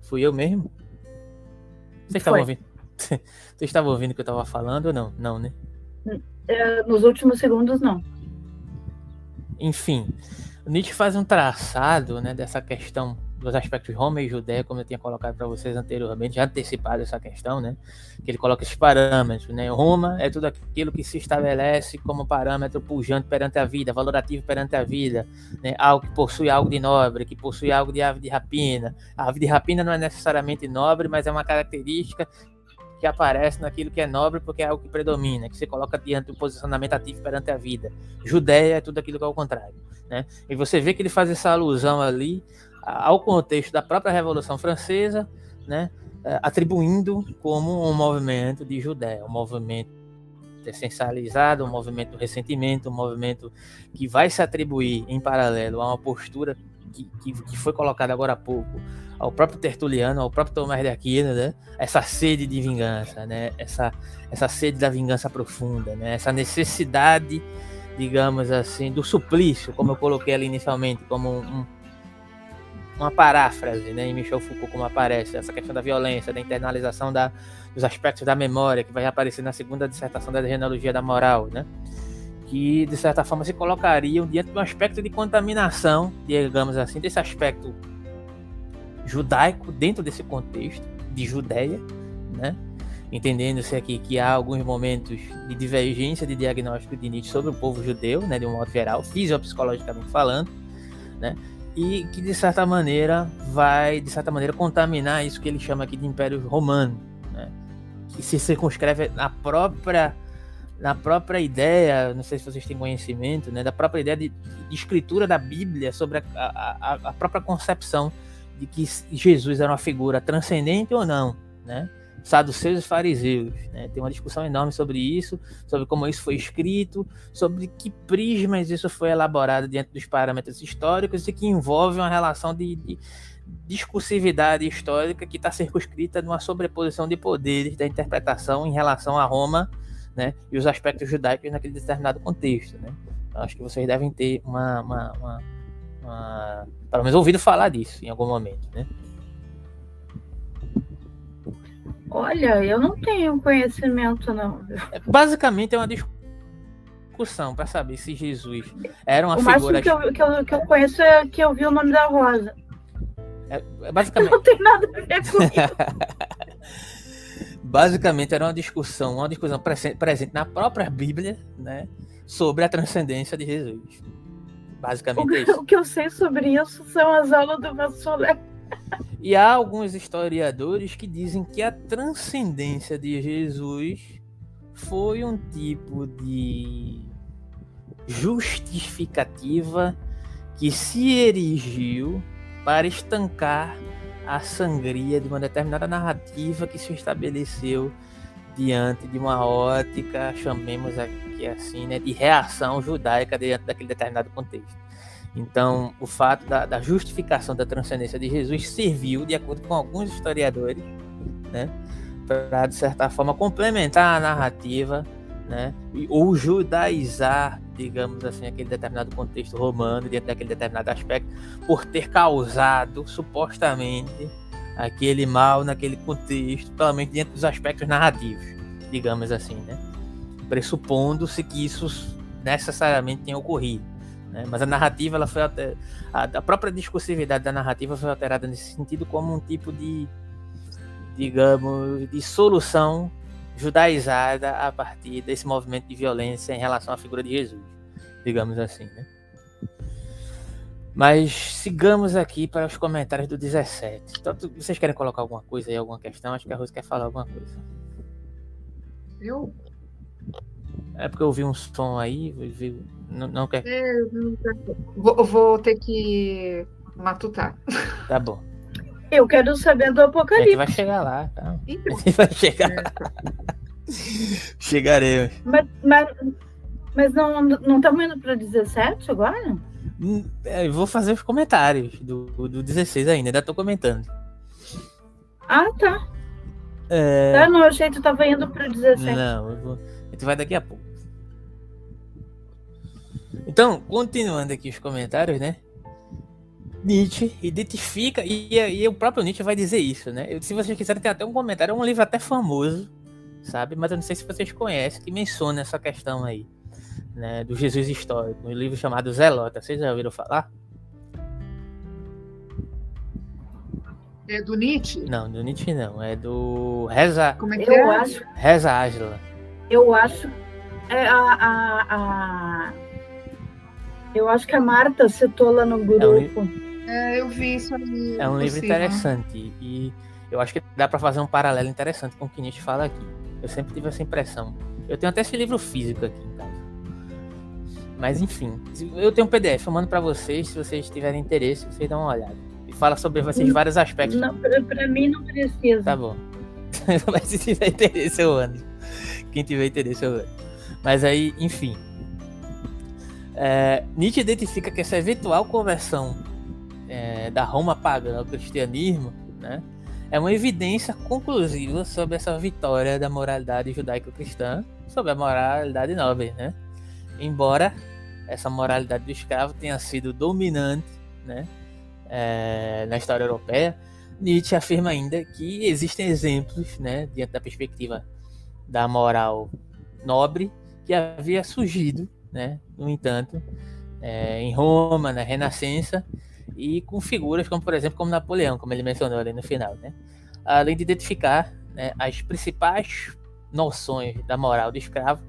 Fui eu mesmo? Vocês estavam ouvindo? Vocês estavam ouvindo o que eu estava falando ou não? Não, né? É, nos últimos segundos, não. Enfim, o Nietzsche faz um traçado né, dessa questão dos aspectos Roma e Judéia, como eu tinha colocado para vocês anteriormente, já antecipado essa questão, né? Que ele coloca esses parâmetros, né? Roma é tudo aquilo que se estabelece como parâmetro pujante perante a vida, valorativo perante a vida, né? Algo que possui algo de nobre, que possui algo de ave de rapina. A ave de rapina não é necessariamente nobre, mas é uma característica que aparece naquilo que é nobre porque é algo que predomina, que se coloca diante do posicionamento ativo perante a vida. Judéia é tudo aquilo que é o contrário. Né? E você vê que ele faz essa alusão ali ao contexto da própria Revolução Francesa, né, é, atribuindo como um movimento de Judéia, um movimento essencializado, um movimento do ressentimento, um movimento que vai se atribuir em paralelo a uma postura que, que, que foi colocada agora há pouco ao próprio Tertuliano, ao próprio Tomás de Aquino, né? essa sede de vingança, né? essa, essa sede da vingança profunda, né? essa necessidade, digamos assim, do suplício, como eu coloquei ali inicialmente, como um, uma paráfrase né, em Michel Foucault, como aparece, essa questão da violência, da internalização da, dos aspectos da memória, que vai aparecer na segunda dissertação da genealogia da moral, né? que de certa forma se colocariam diante de um aspecto de contaminação, digamos assim, desse aspecto judaico dentro desse contexto de Judéia, né? entendendo-se aqui que há alguns momentos de divergência de diagnóstico de Nietzsche sobre o povo judeu, né, de um modo geral, fisiopsicologicamente falando, né? E que de certa maneira vai de certa maneira contaminar isso que ele chama aqui de Império Romano, né? que se circunscreve na própria na própria ideia, não sei se vocês têm conhecimento, né, da própria ideia de, de escritura da Bíblia sobre a, a, a própria concepção de que Jesus era uma figura transcendente ou não, né? Saduceus e fariseus. Né? Tem uma discussão enorme sobre isso, sobre como isso foi escrito, sobre que prismas isso foi elaborado dentro dos parâmetros históricos e que envolve uma relação de, de discursividade histórica que está circunscrita numa sobreposição de poderes da interpretação em relação a Roma né? e os aspectos judaicos naquele determinado contexto. Né? Acho que vocês devem ter uma, uma, uma, uma, pelo menos ouvido falar disso em algum momento. Né? Olha, eu não tenho conhecimento, não. É, basicamente é uma discussão para saber se Jesus era uma o figura. O que eu, que, eu, que eu conheço é que eu vi o nome da Rosa. É, é basicamente... Não tem nada a ver com basicamente era uma discussão, uma discussão presente na própria Bíblia, né, sobre a transcendência de Jesus. Basicamente o, é isso. O que eu sei sobre isso são as aulas do Vassolé. E há alguns historiadores que dizem que a transcendência de Jesus foi um tipo de justificativa que se erigiu para estancar a sangria de uma determinada narrativa que se estabeleceu diante de uma ótica, chamemos aqui assim, né, de reação judaica diante daquele determinado contexto. Então, o fato da, da justificação da transcendência de Jesus serviu, de acordo com alguns historiadores, né, para, de certa forma, complementar a narrativa né? ou judaizar, digamos assim, aquele determinado contexto romano, dentro daquele determinado aspecto, por ter causado, supostamente, aquele mal naquele contexto, pelo menos dentro dos aspectos narrativos, digamos assim, né? pressupondo-se que isso necessariamente tenha ocorrido. Né? Mas a narrativa, ela foi alter... a própria discursividade da narrativa foi alterada nesse sentido como um tipo de, digamos, de solução judaizada a partir desse movimento de violência em relação à figura de Jesus, digamos assim, né? Mas sigamos aqui para os comentários do 17. Então, vocês querem colocar alguma coisa aí, alguma questão? Acho que a Rose quer falar alguma coisa. Eu? É porque eu ouvi um som aí, vi, não, não quer. É, vou, vou ter que matutar. Tá bom. Eu quero saber do Apocalipse. A gente vai chegar lá, tá? Então. A gente vai chegar é. lá. Chegaremos. Mas, mas, mas não, não estamos indo para 17 agora? Hum, é, eu vou fazer os comentários do, do 16 ainda, ainda tô comentando. Ah, tá. É... Ah, não, achei que tu tava indo para 17. Não, vou... a gente vai daqui a pouco. Então, continuando aqui os comentários, né? Nietzsche identifica, e, e, o próprio Nietzsche vai dizer isso, né? Se vocês quiserem, tem até um comentário, é um livro até famoso, sabe? Mas eu não sei se vocês conhecem, que menciona essa questão aí, né? Do Jesus histórico, um livro chamado Zelota. Vocês já ouviram falar? É do Nietzsche? Não, do Nietzsche não. É do Reza. Como é que eu é? Acho... Reza Ágila. Eu acho. É a, a, a, Eu acho que a Marta citou lá no grupo. É um... É, eu vi isso aí. É um livro interessante e eu acho que dá para fazer um paralelo interessante com o que Nietzsche fala aqui. Eu sempre tive essa impressão. Eu tenho até esse livro físico aqui em casa. Mas enfim, eu tenho um PDF, eu mando para vocês, se vocês tiverem interesse, vocês dão uma olhada. E fala sobre vocês vários aspectos. Não, para mim não precisa. Tá bom. Mas se tiver interesse, eu ando. Quem tiver interesse, eu ando. Mas aí, enfim. É, Nietzsche identifica que essa eventual conversão é, da Roma pagã ao cristianismo, né, é uma evidência conclusiva sobre essa vitória da moralidade judaico-cristã sobre a moralidade nobre, né? Embora essa moralidade do escravo tenha sido dominante, né, é, na história europeia, Nietzsche afirma ainda que existem exemplos, né, diante da perspectiva da moral nobre, que havia surgido, né, no entanto, é, em Roma, na Renascença, e com figuras como, por exemplo, como Napoleão, como ele mencionou ali no final, né? Além de identificar né, as principais noções da moral do escravo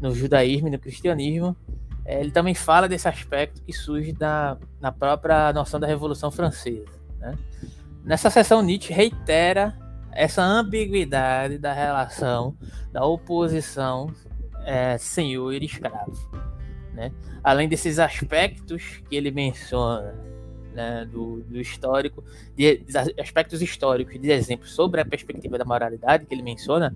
no judaísmo e no cristianismo, é, ele também fala desse aspecto que surge da, na própria noção da Revolução Francesa. Né? Nessa sessão, Nietzsche reitera essa ambiguidade da relação da oposição é, senhor e escravo. Né? Além desses aspectos que ele menciona né, do, do, histórico, de, aspectos históricos, de exemplos sobre a perspectiva da moralidade que ele menciona,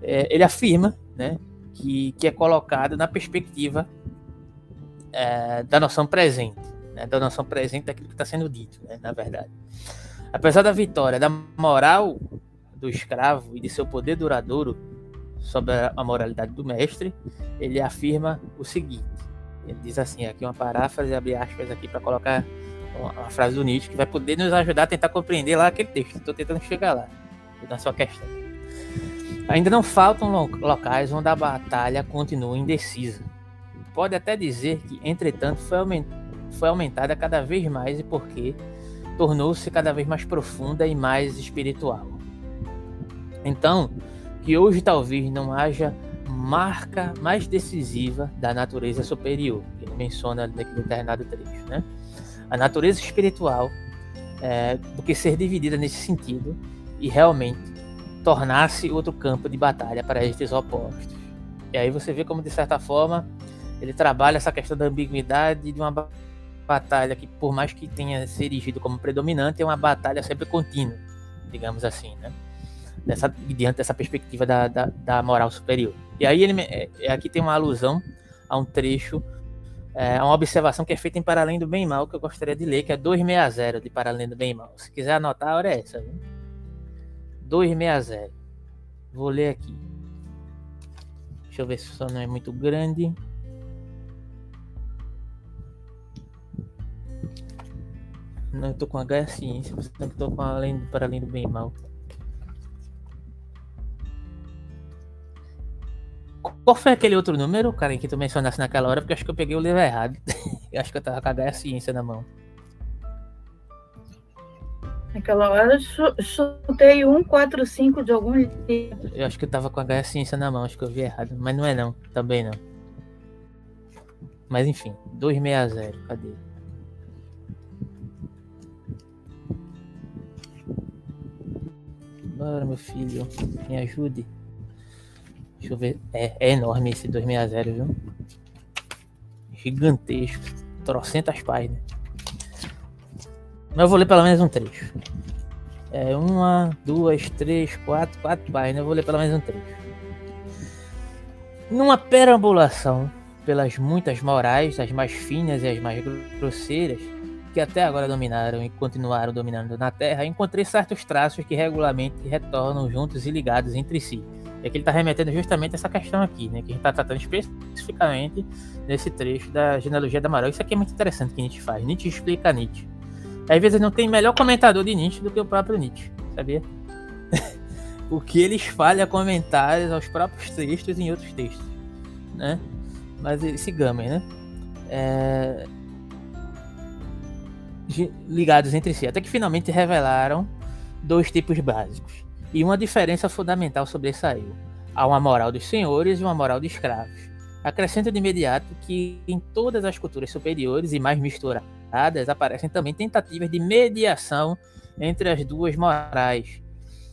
é, ele afirma né, que, que é colocado na perspectiva é, da noção presente, né, da noção presente daquilo que está sendo dito, né, na verdade. Apesar da vitória da moral do escravo e de seu poder duradouro sobre a moralidade do mestre, ele afirma o seguinte: ele diz assim, aqui uma paráfrase, abre aspas aqui para colocar uma frase do Nietzsche que vai poder nos ajudar a tentar compreender lá aquele texto. Estou tentando chegar lá, na sua questão. Ainda não faltam locais onde a batalha continua indecisa. Pode até dizer que, entretanto, foi, aument foi aumentada cada vez mais e porque tornou-se cada vez mais profunda e mais espiritual. Então, que hoje talvez não haja marca mais decisiva da natureza superior, que ele menciona naquele determinado trecho, né? a natureza espiritual é, do que ser dividida nesse sentido e realmente tornar-se outro campo de batalha para estes opostos. E aí você vê como, de certa forma, ele trabalha essa questão da ambiguidade de uma batalha que, por mais que tenha se erigido como predominante, é uma batalha sempre contínua, digamos assim, né? Dessa, diante dessa perspectiva da, da, da moral superior. E aí ele, é, aqui tem uma alusão a um trecho É uma observação que é feita em Para Além do Bem e Mal, que eu gostaria de ler, que é 260 de Para do Bem e Mal. Se quiser anotar, a hora é essa. Viu? 260. Vou ler aqui. Deixa eu ver se só não é muito grande. Não, eu tô com H ciência, você que tô com além para além do bem e mal. Qual foi aquele outro número, cara, que tu mencionasse naquela hora? Porque acho que eu peguei o livro errado. eu acho que eu tava com a ciência na mão. Naquela hora eu chutei 145 de algum livro. Eu acho que eu tava com a ciência na mão, acho que eu vi errado. Mas não é não, também não. Mas enfim, 260, cadê? Bora, meu filho, me ajude. Deixa eu ver. É, é enorme esse 260, viu? Gigantesco. Trocentas páginas. Mas eu vou ler pelo menos um trecho. É uma, duas, três, quatro, quatro páginas. Eu vou ler pelo menos um trecho. Numa perambulação pelas muitas morais, as mais finas e as mais grosseiras, que até agora dominaram e continuaram dominando na Terra, encontrei certos traços que regularmente retornam juntos e ligados entre si é que ele está remetendo justamente a essa questão aqui, né? Que a gente está tratando especificamente nesse trecho da genealogia da Amaral. Isso aqui é muito interessante que Nietzsche faz. Nietzsche explica Nietzsche. Às vezes não tem melhor comentador de Nietzsche do que o próprio Nietzsche, sabia? Porque ele espalha comentários aos próprios textos em outros textos, né? Mas sigamos, né? É... Ligados entre si, até que finalmente revelaram dois tipos básicos e uma diferença fundamental sobressaiu. Há uma moral dos senhores e uma moral de escravos. Acrescenta de imediato que em todas as culturas superiores e mais misturadas aparecem também tentativas de mediação entre as duas morais,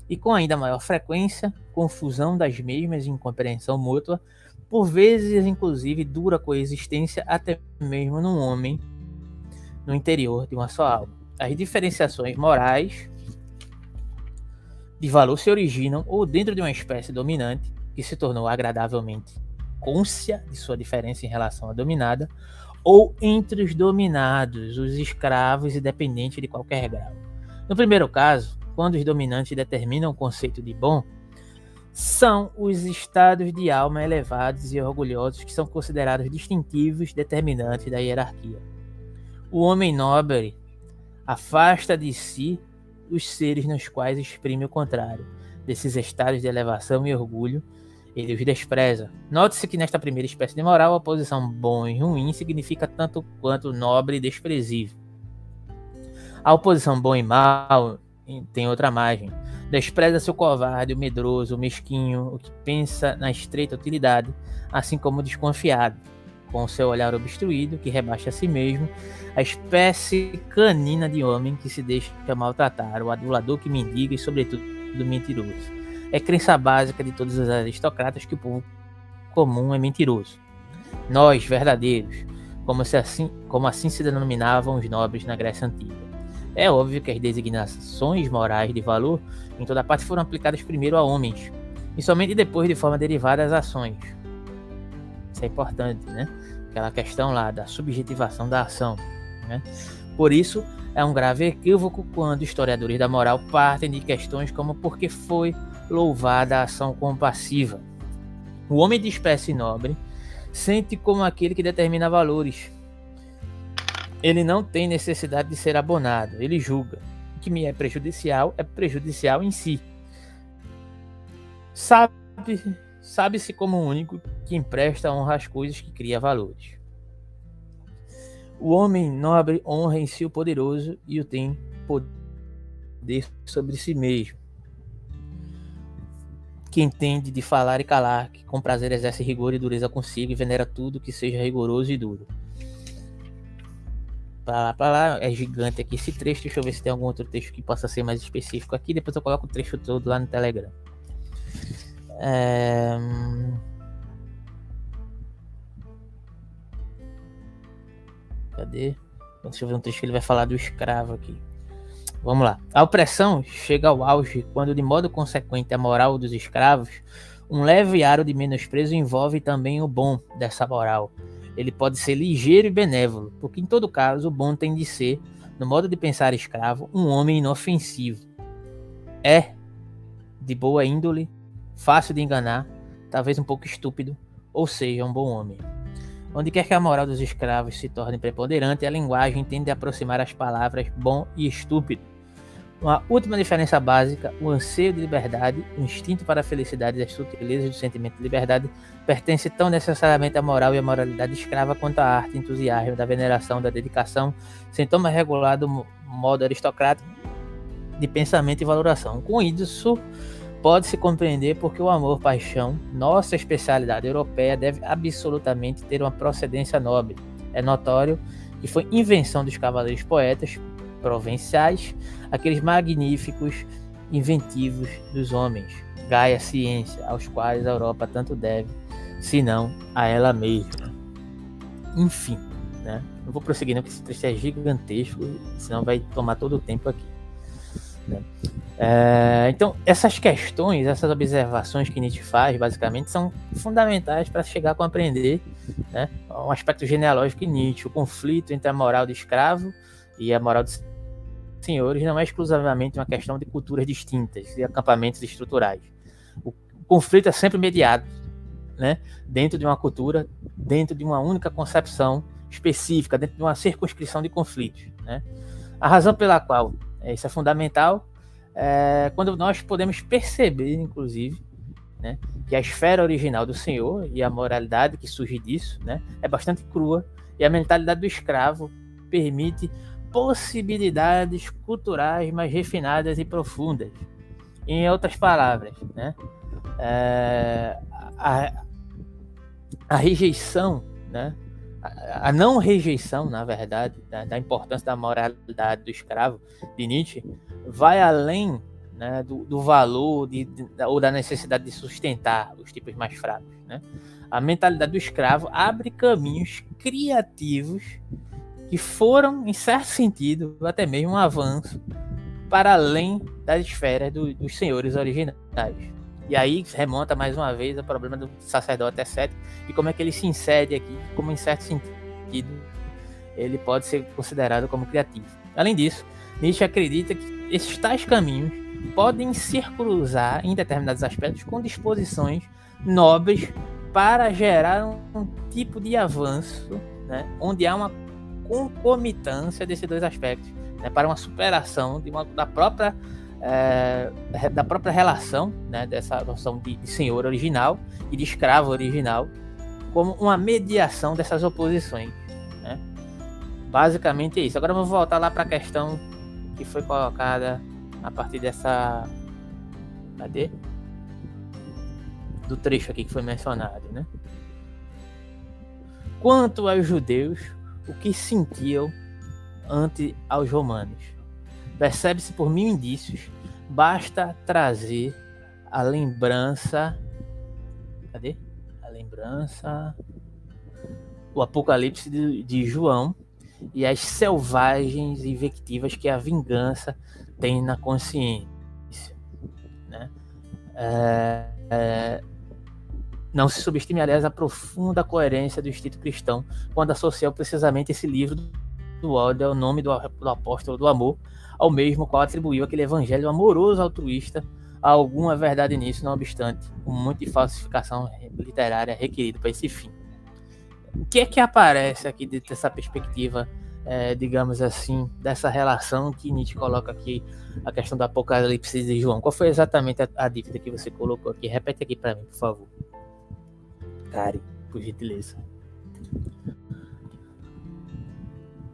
e com ainda maior frequência, confusão das mesmas e incompreensão mútua, por vezes inclusive dura coexistência até mesmo num homem no interior de uma só alma. As diferenciações morais de valor se originam ou dentro de uma espécie dominante que se tornou agradavelmente côncia de sua diferença em relação à dominada, ou entre os dominados, os escravos e dependentes de qualquer grau. No primeiro caso, quando os dominantes determinam o conceito de bom, são os estados de alma elevados e orgulhosos que são considerados distintivos determinantes da hierarquia. O homem nobre afasta de si os seres nos quais exprime o contrário. Desses estados de elevação e orgulho, ele os despreza. Note-se que nesta primeira espécie de moral, a posição bom e ruim significa tanto quanto nobre e desprezível. A oposição bom e mal tem outra margem. Despreza-se o covarde, o medroso, o mesquinho, o que pensa na estreita utilidade, assim como o desconfiado com seu olhar obstruído, que rebaixa a si mesmo, a espécie canina de homem que se deixa maltratar, o adulador que mendiga e, sobretudo, do mentiroso. É crença básica de todos os aristocratas que o povo comum é mentiroso. Nós, verdadeiros, como, se assim, como assim se denominavam os nobres na Grécia Antiga. É óbvio que as designações morais de valor em toda parte foram aplicadas primeiro a homens, e somente depois de forma derivada às ações. Isso é importante, né? Aquela questão lá da subjetivação da ação. Né? Por isso, é um grave equívoco quando historiadores da moral partem de questões como por que foi louvada a ação compassiva. O homem de espécie nobre sente como aquele que determina valores. Ele não tem necessidade de ser abonado, ele julga. O que me é prejudicial é prejudicial em si. Sabe sabe-se como o único que empresta honra às coisas que cria valores. O homem nobre honra em si o poderoso e o tem poder sobre si mesmo. Que entende de falar e calar, que com prazer exerce rigor e dureza consigo e venera tudo que seja rigoroso e duro. Pra lá, pra lá, é gigante aqui esse trecho. Deixa eu ver se tem algum outro texto que possa ser mais específico aqui. Depois eu coloco o trecho todo lá no Telegram. É... Cadê? Deixa eu ver um texto que ele vai falar do escravo aqui. Vamos lá. A opressão chega ao auge quando, de modo consequente, a moral dos escravos, um leve aro de menosprezo envolve também o bom dessa moral. ele pode ser ligeiro e benévolo, porque em todo caso o bom tem de ser, no modo de pensar escravo, um homem inofensivo. É de boa índole, fácil de enganar, talvez um pouco estúpido, ou seja, um bom homem. Onde quer que a moral dos escravos se torne preponderante, a linguagem tende a aproximar as palavras bom e estúpido. Uma última diferença básica, o anseio de liberdade, o instinto para a felicidade e as sutilezas do sentimento de liberdade pertence tão necessariamente à moral e à moralidade escrava quanto à arte, entusiasmo, da veneração, da dedicação, sintoma regulado modo aristocrático de pensamento e valoração. Com isso, pode-se compreender porque o amor-paixão, nossa especialidade europeia, deve absolutamente ter uma procedência nobre. É notório que foi invenção dos cavaleiros poetas provenciais, aqueles magníficos inventivos dos homens, Gaia ciência, aos quais a Europa tanto deve, se não a ela mesma. Enfim, né? Não vou prosseguir não, porque esse texto é gigantesco, senão vai tomar todo o tempo aqui. Né? É, então, essas questões, essas observações que Nietzsche faz, basicamente, são fundamentais para chegar a compreender né, um aspecto genealógico em Nietzsche, o conflito entre a moral do escravo e a moral dos senhores não é exclusivamente uma questão de culturas distintas e acampamentos estruturais. O conflito é sempre mediado né, dentro de uma cultura, dentro de uma única concepção específica, dentro de uma circunscrição de conflitos. Né? A razão pela qual isso é fundamental é quando nós podemos perceber, inclusive, né, que a esfera original do Senhor e a moralidade que surge disso né, é bastante crua e a mentalidade do escravo permite possibilidades culturais mais refinadas e profundas. Em outras palavras, né, é, a, a rejeição né, a, não rejeição, na verdade, da, da, importância da moralidade do escravo de Nietzsche vai além né, do, do, valor de, de, ou da necessidade de sustentar os tipos mais fracos. Né? A mentalidade do escravo abre caminhos criativos que foram, em certo sentido, até mesmo um avanço para além das esferas do, dos senhores originais. E aí remonta mais uma vez ao problema do sacerdote ascético e como é que ele se insere aqui, como em certo sentido ele pode ser considerado como criativo. Além disso, Nietzsche acredita que esses tais caminhos podem cruzar em determinados aspectos com disposições nobres para gerar um tipo de avanço, né, onde há uma concomitância desses dois aspectos, né, para uma superação de uma, da própria é, da própria relação, né, dessa noção de, senhor original e de escravo original, como uma mediação dessas oposições. Né? Basicamente é isso. Agora vamos voltar lá para a questão que foi colocada a partir dessa. Cadê? Do trecho aqui que foi mencionado. Né? Quanto aos judeus, o que sentiam ante aos romanos? Percebe-se por mil indícios, basta trazer a lembrança. Cadê? A lembrança. O Apocalipse de, de João e as selvagens invectivas que a vingança tem na consciência. Né? É, é, não se subestime, aliás, a profunda coerência do instinto cristão quando associou precisamente esse livro do ódio ao nome do, do apóstolo do amor, ao mesmo qual atribuiu aquele evangelho amoroso altruísta a alguma verdade nisso, não obstante, com muita falsificação literária requerida para esse fim. O que é que aparece aqui dessa perspectiva, é, digamos assim, dessa relação que Nietzsche coloca aqui, a questão do Apocalipse de João? Qual foi exatamente a, a dívida que você colocou aqui? Repete aqui para mim, por favor. Karen, por gentileza.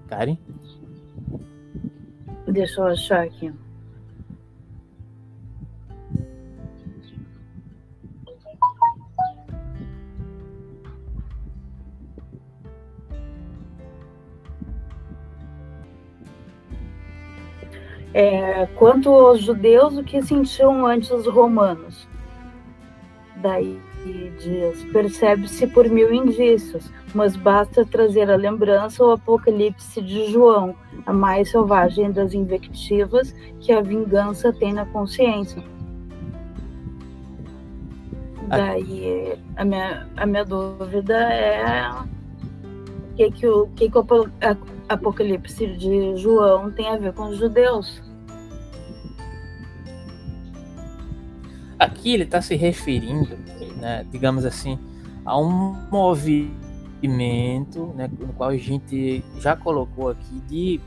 Karen? Deixa eu achar aqui. É, quanto aos judeus, o que sentiam antes os romanos? Daí diz: percebe-se por mil indícios, mas basta trazer a lembrança o Apocalipse de João, a mais selvagem das invectivas que a vingança tem na consciência. Daí a minha, a minha dúvida é que, que, o, que, que o Apocalipse de João tem a ver com os judeus. Aqui ele está se referindo, né, digamos assim, a um movimento né, no qual a gente já colocou aqui de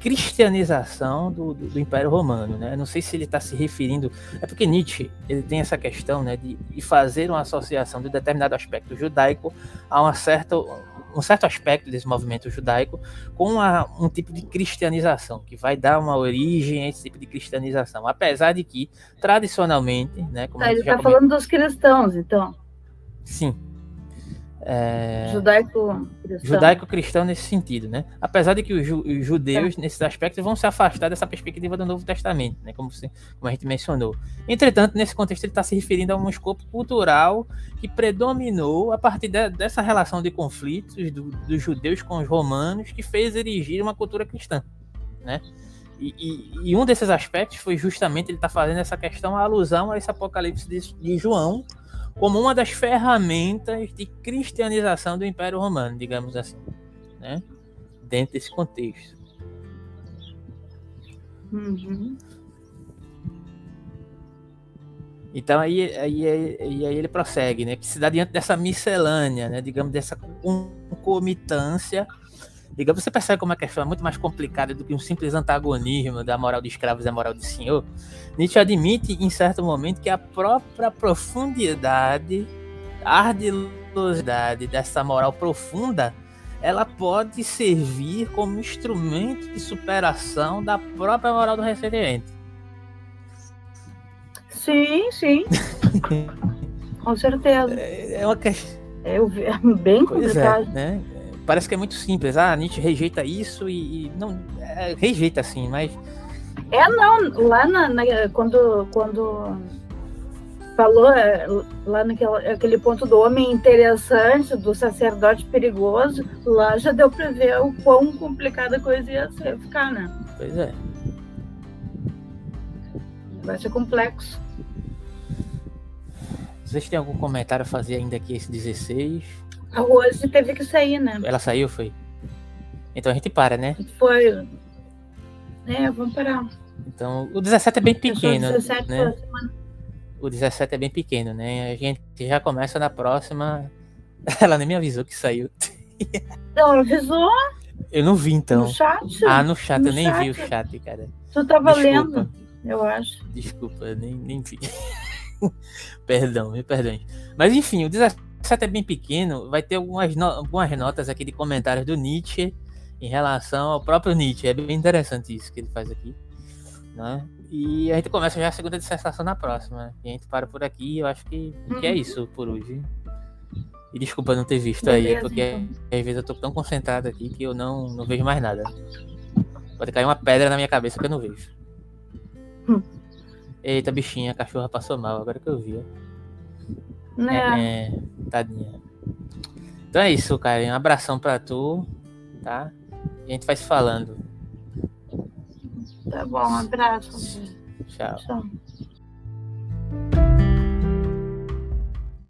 cristianização do, do, do, Império Romano, né? Não sei se ele está se referindo, é porque Nietzsche ele tem essa questão, né, de, de fazer uma associação de determinado aspecto judaico a uma certa, um certo aspecto desse movimento judaico com uma, um tipo de cristianização que vai dar uma origem a esse tipo de cristianização, apesar de que tradicionalmente, né? Como tá, ele está falando dos cristãos, então. Sim, é... Judaico-cristão. Judaico-cristão nesse sentido, né? Apesar de que os, ju os judeus, é. nesses aspectos, vão se afastar dessa perspectiva do Novo Testamento, né? Como, se, como a gente mencionou. Entretanto, nesse contexto, ele está se referindo a um escopo cultural que predominou a partir de, dessa relação de conflitos do, dos judeus com os romanos, que fez erigir uma cultura cristã, né? E, e, e um desses aspectos foi justamente ele estar tá fazendo essa questão, a alusão a esse apocalipse de, de João, como uma das ferramentas de cristianização do Império Romano, digamos assim, né? dentro desse contexto. Uhum. Então aí, aí, aí, aí, ele prossegue, né? Dá diante dessa miscelânea, né? digamos, dessa concomitância Digamos, você percebe como a questão é muito mais complicada do que um simples antagonismo da moral de escravos e da moral de senhor. Nietzsche admite, em certo momento, que a própria profundidade, a ardilosidade dessa moral profunda, ela pode servir como instrumento de superação da própria moral do recebimento. Sim, sim. Com certeza. É, é uma questão. É bem complicado. É, né? Parece que é muito simples. Ah, Nietzsche rejeita isso e, e não é, rejeita assim, mas é não lá na, na, quando quando falou é, lá naquele aquele ponto do homem interessante, do sacerdote perigoso, lá já deu para ver o quão complicada a coisa ia ser, ficar, né? Pois é. Vai ser complexo. Vocês têm algum comentário a fazer ainda aqui esse 16? A Rose teve que sair, né? Ela saiu, foi? Então a gente para, né? Foi. É, vamos parar. Então, o 17 é bem pequeno. 17 né? O 17 é bem pequeno, né? A gente já começa na próxima. Ela nem me avisou que saiu. Não, avisou? Eu não vi então. No chat? Ah, no chat, no eu nem chat. vi o chat, cara. Tu tava Desculpa. lendo, eu acho. Desculpa, nem, nem vi. Perdão, me perdoe. Mas enfim, o 17 até bem pequeno, vai ter algumas, no algumas notas aqui de comentários do Nietzsche em relação ao próprio Nietzsche. É bem interessante isso que ele faz aqui. Né? E a gente começa já a segunda dissertação na próxima. Né? E a gente para por aqui. Eu acho que, que é uhum. isso por hoje. E desculpa não ter visto Beleza, aí, porque então. às vezes eu tô tão concentrado aqui que eu não, não vejo mais nada. Pode cair uma pedra na minha cabeça que eu não vejo. Hum. Eita, bichinha, a cachorra passou mal, agora que eu vi. Né? É, é, tadinha. Então é isso, cara. Um abração pra tu, tá? A gente vai se falando. Tá bom, um abraço. Tchau. Tchau.